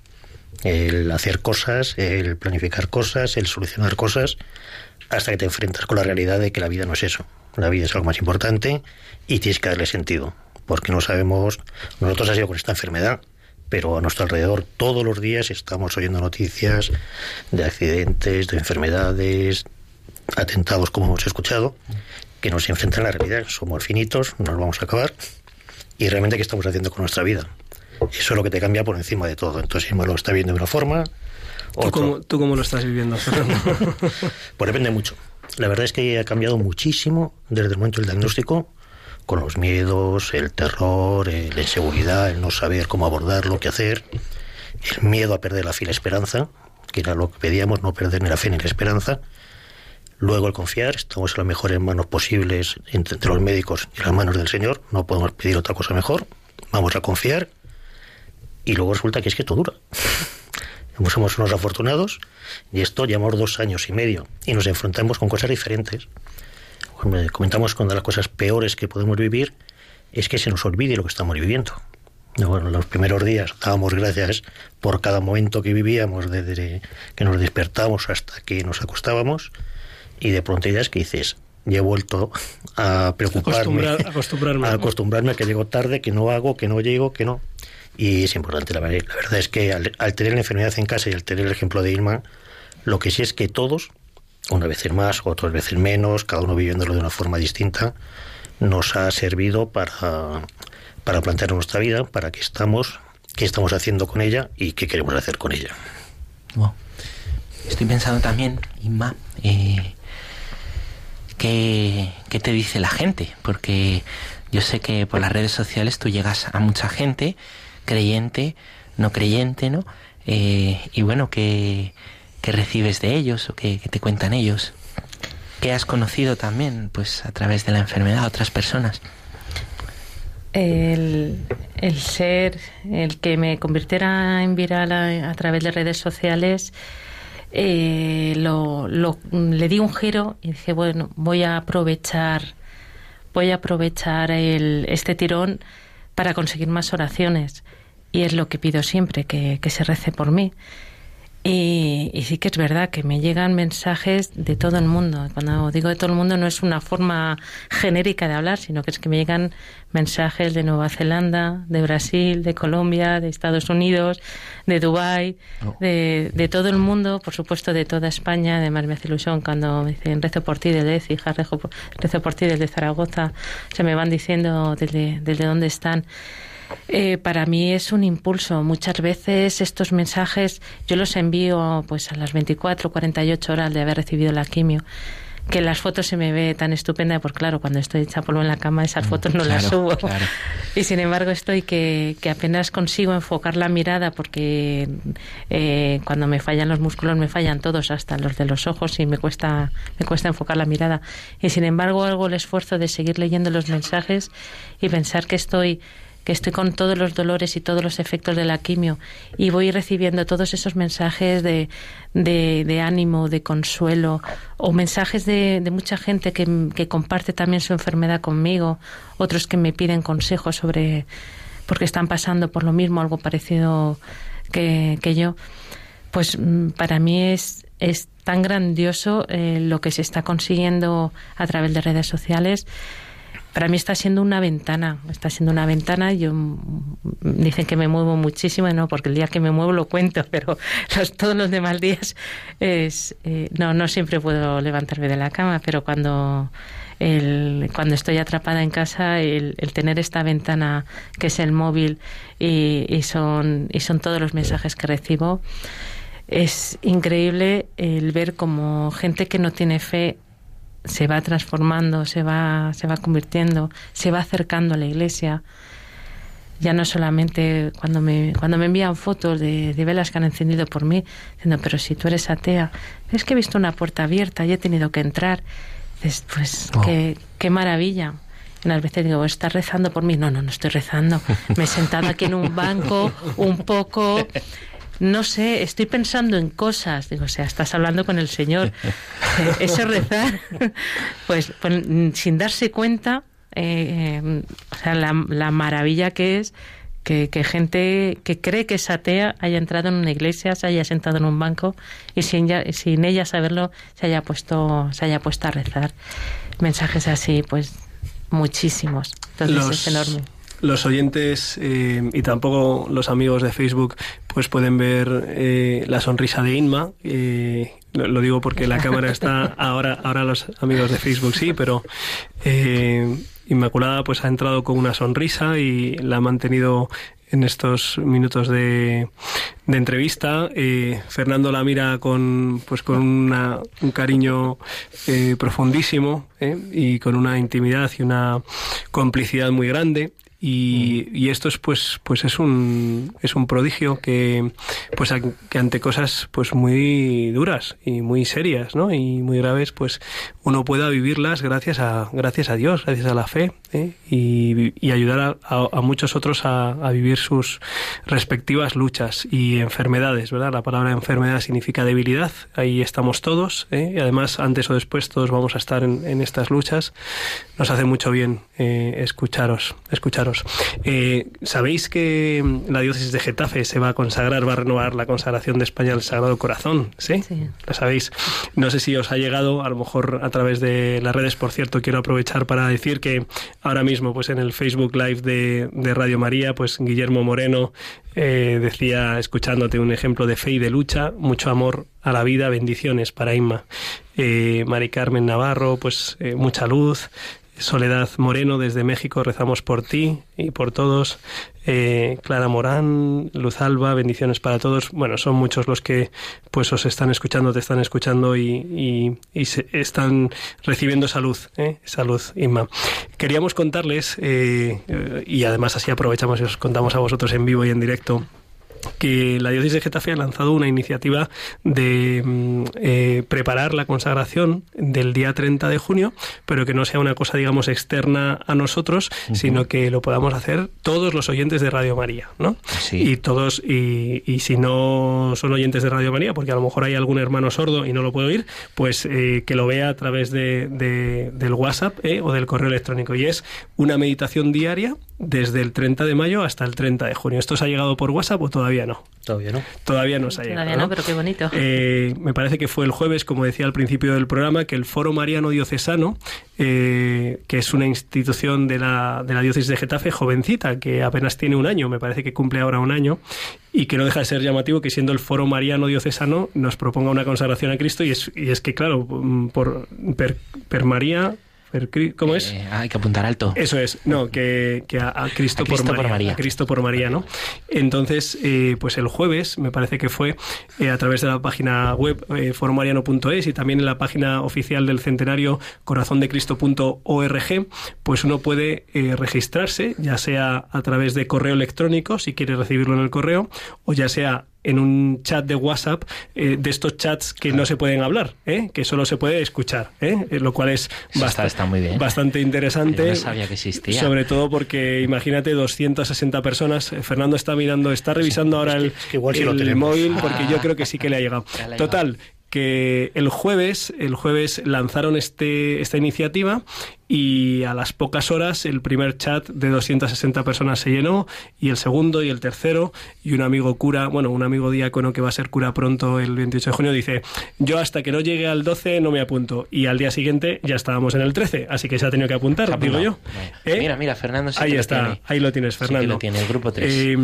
El hacer cosas, el planificar cosas, el solucionar cosas, hasta que te enfrentas con la realidad de que la vida no es eso. La vida es algo más importante y tienes que darle sentido, porque no sabemos, nosotros ha sido con esta enfermedad, pero a nuestro alrededor todos los días estamos oyendo noticias de accidentes, de enfermedades, atentados como hemos escuchado, que nos enfrentan a la realidad. Somos finitos, nos vamos a acabar y realmente qué estamos haciendo con nuestra vida. Eso es lo que te cambia por encima de todo. Entonces, Irma lo está viendo de una forma, ¿Tú cómo, tú cómo lo estás viviendo, Fernando? pues depende mucho. La verdad es que ha cambiado muchísimo desde el momento del diagnóstico, con los miedos, el terror, la inseguridad, el no saber cómo abordarlo, qué hacer, el miedo a perder la fe y la esperanza, que era lo que pedíamos, no perder ni la fe ni la esperanza. Luego el confiar, estamos en las mejores manos posibles entre los médicos y las manos del Señor, no podemos pedir otra cosa mejor, vamos a confiar y luego resulta que es que esto dura. Somos unos afortunados y esto llevamos dos años y medio y nos enfrentamos con cosas diferentes. Comentamos que una de las cosas peores que podemos vivir es que se nos olvide lo que estamos viviendo. Bueno, los primeros días dábamos gracias por cada momento que vivíamos, desde que nos despertamos hasta que nos acostábamos, y de pronto es que dices, ya he vuelto a preocuparme, Acostumbrar- acostumbrarme. a acostumbrarme a que llego tarde, que no hago, que no llego, que no. Y es importante, la la verdad es que al, al tener la enfermedad en casa y al tener el ejemplo de Irma, lo que sí es que todos, unas veces más, otras veces menos, cada uno viviéndolo de una forma distinta, nos ha servido para, para plantear nuestra vida, para qué estamos, qué estamos haciendo con ella y qué queremos hacer con ella. Wow. Estoy pensando también, Inma, eh, ¿qué, qué te dice la gente? Porque yo sé que por las redes sociales tú llegas a mucha gente, creyente, no creyente, ¿no? Eh, y bueno, ¿qué, recibes de ellos o qué, qué te cuentan ellos? ¿Qué has conocido también, pues a través de la enfermedad, a otras personas? El, el ser, el que me convirtiera en viral a, a través de redes sociales, eh, lo, lo- le di un giro y dije, bueno, voy a aprovechar, voy a aprovechar el, este tirón para conseguir más oraciones. Y es lo que pido siempre, que, que se rece por mí. Y, y sí que es verdad que me llegan mensajes de todo el mundo. Cuando digo de todo el mundo no es una forma genérica de hablar, sino que es que me llegan mensajes de Nueva Zelanda, de Brasil, de Colombia, de Estados Unidos, de Dubái, de, de todo el mundo, por supuesto de toda España. Además me hace ilusión cuando me dicen rezo por ti desde Écija, rezo por, rezo por ti desde Zaragoza. Se me van diciendo desde, desde dónde están. Eh, para mí es un impulso. Muchas veces estos mensajes yo los envío pues a las 24, 48 horas de haber recibido la quimio. Que las fotos se me ve tan estupenda, porque claro, cuando estoy hecha polvo en la cama, esas fotos no las Mm, subo. claro. Y sin embargo estoy que, que apenas consigo enfocar la mirada porque eh, cuando me fallan los músculos me fallan todos, hasta los de los ojos y me cuesta, me cuesta enfocar la mirada. Y sin embargo hago el esfuerzo de seguir leyendo los mensajes y pensar que estoy que estoy con todos los dolores y todos los efectos de la quimio y voy recibiendo todos esos mensajes de, de, ánimo, de consuelo o mensajes de, de mucha gente que, que comparte también su enfermedad conmigo, otros que me piden consejos sobre porque están pasando por lo mismo, algo parecido que, que yo. Pues mm, para mí es, es tan grandioso eh, lo que se está consiguiendo a través de redes sociales para mí está siendo una ventana, está siendo una ventana. Yo mm, dicen que me muevo muchísimo, no, porque el día que me muevo lo cuento, pero los, todos los demás días es eh, no, no siempre puedo levantarme de la cama, pero cuando el, cuando estoy atrapada en casa, el, el tener esta ventana que es el móvil y, y son y son todos los mensajes que recibo. Es increíble el ver como gente que no tiene fe se va transformando, se va, se va convirtiendo, se va acercando a la iglesia. Ya no solamente cuando me, cuando me envían fotos de, de velas que han encendido por mí, diciendo, pero si tú eres atea, es que he visto una puerta abierta y he tenido que entrar. Dices, pues Oh. qué, qué maravilla. Unas veces digo, ¿estás rezando por mí? No, no, no estoy rezando. Me he sentado aquí en un banco un poco no sé, estoy pensando en cosas. Digo, o sea, estás hablando con el Señor. Eh, Eso es rezar. Pues, pues, sin darse cuenta, eh, eh, o sea, la, la maravilla que es que, que gente que cree que es atea haya entrado en una iglesia, se haya sentado en un banco y sin, ya- sin ella saberlo se haya puesto, se haya puesto a rezar. Mensajes así, pues muchísimos. Entonces Los- es enorme. Los oyentes eh, y tampoco los amigos de Facebook pues pueden ver eh, la sonrisa de Inma. eh, lo, lo digo porque la cámara está ahora, ahora los amigos de Facebook sí, pero eh, Inmaculada pues ha entrado con una sonrisa y la ha mantenido en estos minutos de, de entrevista. Eh, Fernando la mira con, pues con una- un cariño eh, profundísimo eh, y con una intimidad y una complicidad muy grande. Y, y esto es pues pues es un es un prodigio que pues que ante cosas pues muy duras y muy serias no y muy graves pues uno pueda vivirlas gracias a gracias a Dios gracias a la fe ¿eh? y, y ayudar a, a- a muchos otros a, a vivir sus respectivas luchas y enfermedades verdad la palabra enfermedad significa debilidad ahí estamos todos ¿eh? y además antes o después todos vamos a estar en, en estas luchas nos hace mucho bien eh, escucharos escucharos Eh, sabéis que la diócesis de Getafe se va a consagrar va a renovar la consagración de España al Sagrado Corazón sí, lo sabéis no sé si os ha llegado a lo mejor a través de las redes. Por cierto quiero aprovechar para decir que ahora mismo pues en el Facebook Live de, de Radio María pues Guillermo Moreno eh, decía escuchándote un ejemplo de fe y de lucha mucho amor a la vida bendiciones para Inma. Eh, Mari Carmen Navarro pues eh, mucha luz Soledad Moreno desde México, rezamos por ti y por todos. Eh, Clara Morán, Luz Alba, bendiciones para todos. Bueno, son muchos los que pues os están escuchando, te están escuchando y, y- y se- están recibiendo salud, ¿eh? salud, Inma. Queríamos contarles, eh, eh, y además así aprovechamos y os contamos a vosotros en vivo y en directo, que la diócesis de Getafe ha lanzado una iniciativa de mm, eh, preparar la consagración del día 30 de junio, pero que no sea una cosa, digamos, externa a nosotros, sino que lo podamos hacer todos los oyentes de Radio María, ¿no? Y todos, y, y si no son oyentes de Radio María, porque a lo mejor hay algún hermano sordo y no lo puede oír, pues eh, que lo vea a través de, de- del WhatsApp ¿eh? o del correo electrónico. Y es una meditación diaria desde el 30 de mayo hasta el 30 de junio. ¿Esto os ha llegado por WhatsApp o todavía no? Todavía no. Todavía no se ha llegado. Todavía no, pero qué bonito. Eh, me parece que fue el jueves, como decía al principio del programa, que el Foro Mariano Diocesano, eh, que es una institución de la, de la diócesis de Getafe, jovencita, que apenas tiene un año, me parece que cumple ahora un año, y que no deja de ser llamativo que siendo el Foro Mariano Diocesano nos proponga una consagración a Cristo, y es, y es que, claro, mm, por, per, per María... ¿Cómo es? Eh, hay que apuntar alto. Eso es, no, que, que a, a Cristo, A Cristo por, por María. A Cristo por María, ¿no? Entonces, eh, pues el jueves, me parece que fue eh, a través de la página web foromariano.es y también en la página oficial del centenario corazondecristo.org, pues uno puede registrarse, ya sea a través de correo electrónico, si quiere recibirlo en el correo, o ya sea en un chat de WhatsApp eh, de estos chats que no se pueden hablar, ¿eh? que solo se puede escuchar, ¿eh? Eh, lo cual es bast- está- está muy bien. bastante interesante. Yo no sabía que existía. Sobre todo porque imagínate 260 personas. Eh, Fernando está mirando, está revisando ahora el, que igual sí lo el móvil porque Ah. yo creo que sí que le ha llegado. Total, que el jueves, el jueves lanzaron este, esta iniciativa y a las pocas horas el primer chat de 260 personas se llenó y el segundo y el tercero y un amigo cura, bueno, un amigo diácono que va a ser cura pronto el 28 de junio dice, yo hasta que no llegue al 12 no me apunto y al día siguiente ya estábamos en el 13, así que se ha tenido que apuntar, digo yo. ¿Eh? Mira, mira, Fernando sí ahí está, tiene. ahí lo tienes, Sí que Fernando. lo tiene, el grupo 3. Eh,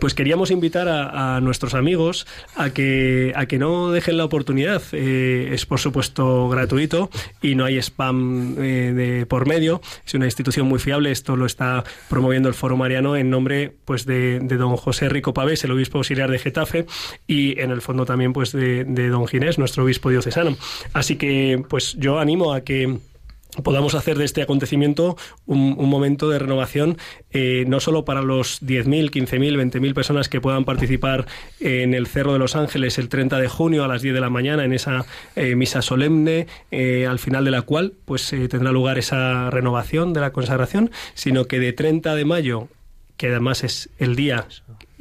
pues queríamos invitar a, nuestros amigos a que, a que no dejen la oportunidad. Eh, es por supuesto gratuito y no hay spam eh, de por medio. Es una institución muy fiable. Esto lo está promoviendo el Foro Mariano en nombre pues de, de don José Rico Pavés, el obispo auxiliar de Getafe, y en el fondo también pues de, de don Ginés, nuestro obispo diocesano. Así que pues yo animo a que podamos hacer de este acontecimiento un, un momento de renovación eh, no solo para los 10.000, 15.000, 20.000 personas que puedan participar en el Cerro de los Ángeles el 30 de junio a las 10 de la mañana en esa eh, misa solemne eh, al final de la cual pues eh, tendrá lugar esa renovación de la consagración, sino que de 30 de mayo que además es el día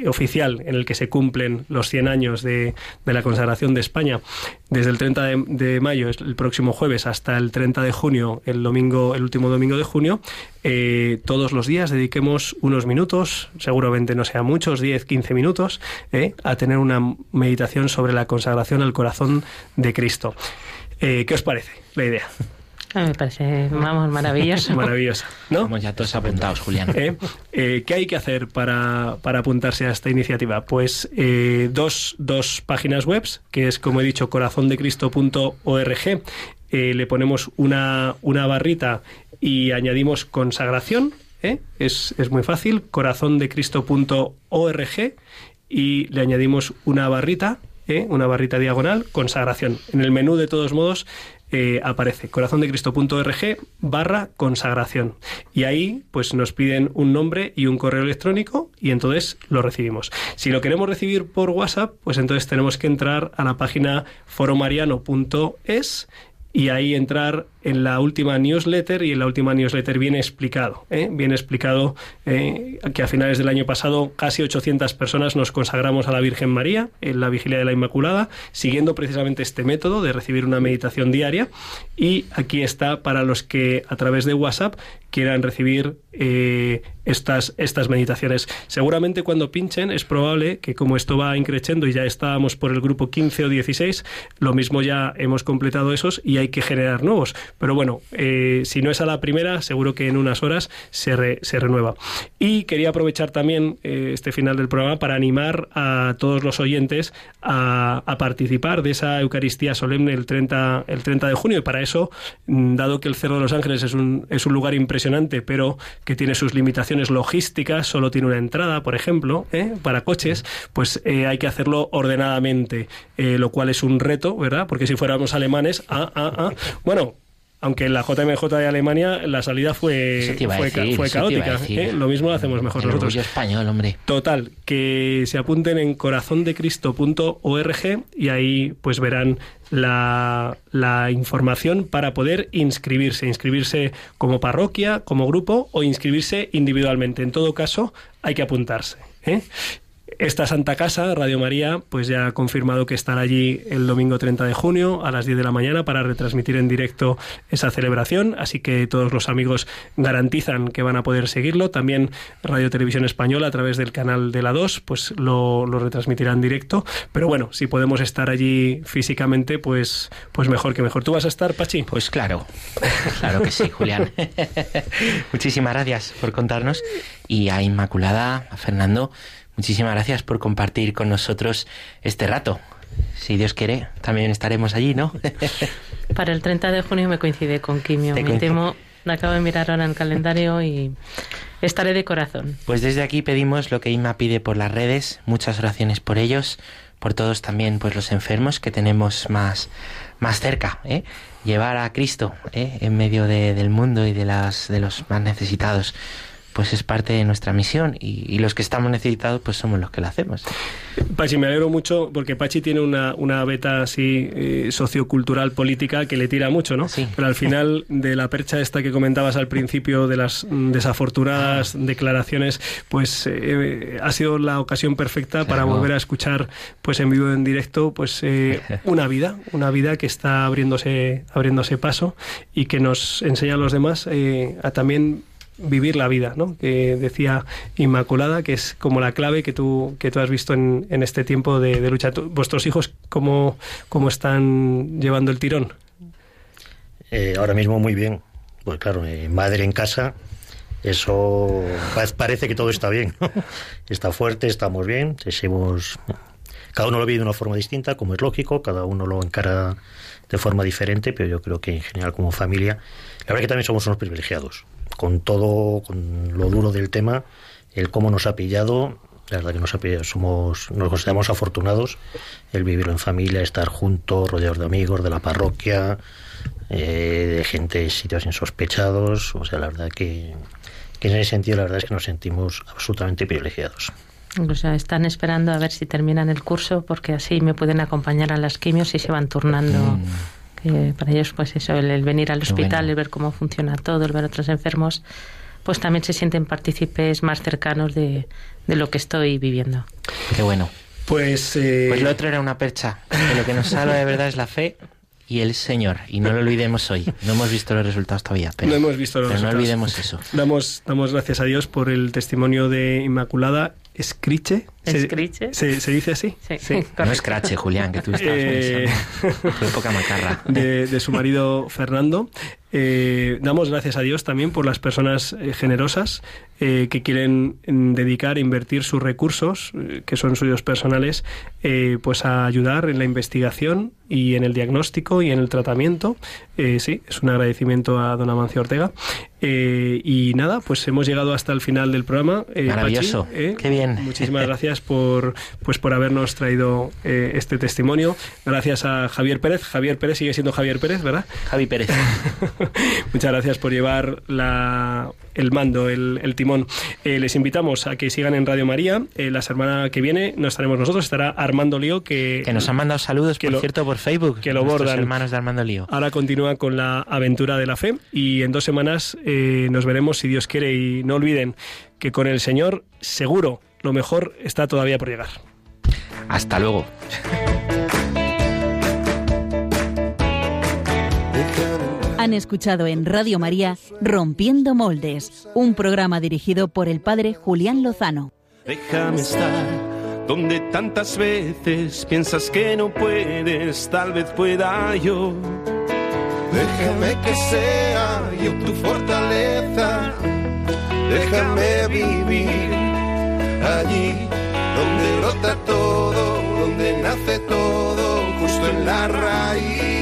oficial en el que se cumplen los 100 años de, de la consagración de España, desde el 30 de, mayo, el próximo jueves, hasta el 30 de junio, el domingo, el último domingo de junio, eh, todos los días dediquemos unos minutos, seguramente no sean muchos, 10, 15 minutos, eh, a tener una meditación sobre la consagración al corazón de Cristo. Eh, ¿Qué os parece la idea? Me parece, vamos, maravilloso. Maravillosa, ¿no? Estamos ya todos apuntados, Julián. ¿Eh? Eh, ¿Qué hay que hacer para, para apuntarse a esta iniciativa? Pues eh, dos, dos páginas web, que es, como he dicho, corazondecristo.org. Eh, le ponemos una, una barrita y añadimos consagración ¿eh? es, es muy fácil, corazondecristo.org y le añadimos una barrita, ¿eh? una barrita diagonal, consagración. En el menú, de todos modos, eh, aparece corazondecristo.org barra consagración. Y ahí pues nos piden un nombre y un correo electrónico y entonces lo recibimos. Si lo queremos recibir por WhatsApp, pues entonces tenemos que entrar a la página foromariano.es y ahí entrar en la última newsletter y en la última newsletter viene explicado, ¿eh? viene explicado eh, que a finales del año pasado casi 800 personas nos consagramos a la Virgen María en la vigilia de la Inmaculada, siguiendo precisamente este método de recibir una meditación diaria y aquí está para los que a través de WhatsApp quieran recibir eh, estas, estas meditaciones. Seguramente cuando pinchen es probable que como esto va increciendo y ya estábamos por el grupo 15 o 16, lo mismo ya hemos completado esos y hay que generar nuevos. Pero bueno, eh, si no es a la primera, seguro que en unas horas se, se renueva. Y quería aprovechar también eh, este final del programa para animar a todos los oyentes a, a, participar de esa Eucaristía solemne el 30, el 30 de junio. Y para eso, mm, dado que el Cerro de los Ángeles es un, es un lugar impresionante, pero que tiene sus limitaciones logísticas, solo tiene una entrada, por ejemplo, ¿eh? para coches, pues hay que hacerlo ordenadamente, lo cual es un reto, ¿verdad? Porque si fuéramos alemanes, ah, ah, ah. Bueno, aunque en la JMJ de Alemania la salida fue, fue, decir, fue caótica. ¿eh? Lo mismo lo hacemos mejor el nosotros. español, hombre. Total, que se apunten en corazondecristo.org y ahí pues verán la, la, información para poder inscribirse, inscribirse como parroquia, como grupo o inscribirse individualmente. En todo caso, hay que apuntarse. ¿eh? Esta Santa Casa, Radio María, pues ya ha confirmado que estará allí el domingo 30 de junio a las 10 de la mañana para retransmitir en directo esa celebración, así que todos los amigos garantizan que van a poder seguirlo. También Radio Televisión Española a través del canal de la 2, pues lo, lo retransmitirá en directo. Pero bueno, si podemos estar allí físicamente, pues, pues mejor que mejor. ¿Tú vas a estar, Pachi? Pues claro, claro que sí, Julián. Muchísimas gracias por contarnos. Y a Inmaculada, a Fernando, Muchísimas gracias por compartir con nosotros este rato. Si Dios quiere, también estaremos allí, ¿no? Para el 30 de junio me coincide con Quimio. Me temo, acabo de mirar ahora el calendario y estaré de corazón. Pues desde aquí pedimos lo que Inma pide por las redes, muchas oraciones por ellos, por todos también pues los enfermos que tenemos más, más cerca, ¿eh? llevar a Cristo ¿eh? en medio de, del mundo y de, las, de los más necesitados pues es parte de nuestra misión y, y, los que estamos necesitados pues somos los que lo hacemos. Pachi, me alegro mucho porque Pachi tiene una, una beta así eh, sociocultural política que le tira mucho, ¿no? Sí. Pero al final de la percha esta que comentabas al principio de las mm, desafortunadas declaraciones, pues eh, ha sido la ocasión perfecta para volver a escuchar pues en vivo en directo pues eh, una vida, una vida que está abriéndose abriéndose paso y que nos enseña a los demás eh, a también vivir la vida, ¿no? Que decía Inmaculada, que es como la clave que tú, que tú has visto en, en este tiempo de, lucha. ¿Vuestros hijos cómo, cómo están llevando el tirón? Eh, ahora mismo muy bien. Pues claro, madre en casa, eso parece que todo está bien. está fuerte, estamos bien. Cada uno lo vive de una forma distinta, como es lógico, cada uno lo encara de forma diferente, pero yo creo que en general como familia, la verdad que también somos unos privilegiados con todo, con lo duro del tema, el cómo nos ha pillado, la verdad que nos, ha pillado, somos, nos consideramos afortunados el vivirlo en familia, estar juntos, rodeados de amigos, de la parroquia, eh, de gente de sitios insospechados, o sea, la verdad que, que en ese sentido la verdad es que nos sentimos absolutamente privilegiados. O sea, están esperando a ver si terminan el curso porque así me pueden acompañar a las quimios y se van turnando. Mm que para ellos pues eso, el, el venir al hospital, bueno. el ver cómo funciona todo, el ver a otros enfermos, pues también se sienten partícipes más cercanos de, de lo que estoy viviendo. Qué bueno. Pues, eh... pues lo otro era una percha, que lo que nos salva de verdad es la fe y el Señor. Y no lo olvidemos hoy. No hemos visto los resultados todavía, pero no, hemos visto los pero resultados. no olvidemos eso. Damos, damos gracias a Dios por el testimonio de Inmaculada Escriche, Se- Screeches. ¿Se, se dice así? Sí. No es crache, Julián, que tú estabas Eh, pensando. Tu época macarra. de, de su marido Fernando. Eh, damos gracias a Dios también por las personas eh, generosas eh, que quieren mm, dedicar, invertir sus recursos, eh, que son suyos personales, eh, pues a ayudar en la investigación y en el diagnóstico y en el tratamiento. Eh, sí, es un agradecimiento a don Amancio Ortega. Y nada, pues hemos llegado hasta el final del programa. Maravilloso. Pachi, Qué bien. Muchísimas gracias por, pues, por habernos traído este testimonio. Gracias a Javier Pérez. Javier Pérez sigue siendo Javier Pérez, ¿verdad? Javi Pérez. Muchas gracias por llevar la, el mando, el, el timón. Eh, les invitamos a que sigan en Radio María. Eh, la semana que viene no estaremos nosotros, estará Armando Lío, que, Que nos han mandado saludos, que por lo- cierto, por Facebook. que lo bordan. hermanos de Armando Lío. ahora continúa con la aventura de la fe. Y en dos semanas eh, nos veremos, si Dios quiere. Y no olviden que con el Señor, seguro, lo mejor está todavía por llegar. Hasta luego. Han escuchado en Radio María Rompiendo Moldes, un programa dirigido por el padre Julián Lozano. Déjame estar donde tantas veces piensas que no puedes, tal vez pueda yo. Déjame que sea yo tu fortaleza. Déjame vivir allí donde brota todo, donde nace todo, justo en la raíz.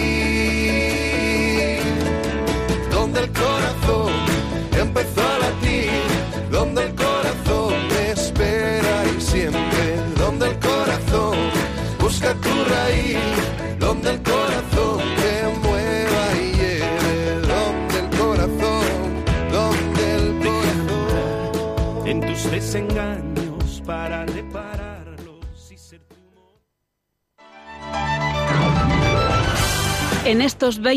Donde el corazón empezó a latir, donde el corazón me espera y siempre, donde el corazón busca tu raíz, donde el corazón te mueva y lleve, donde el corazón, donde el corazón. En tus desengaños para repararlos y ser tu En estos 20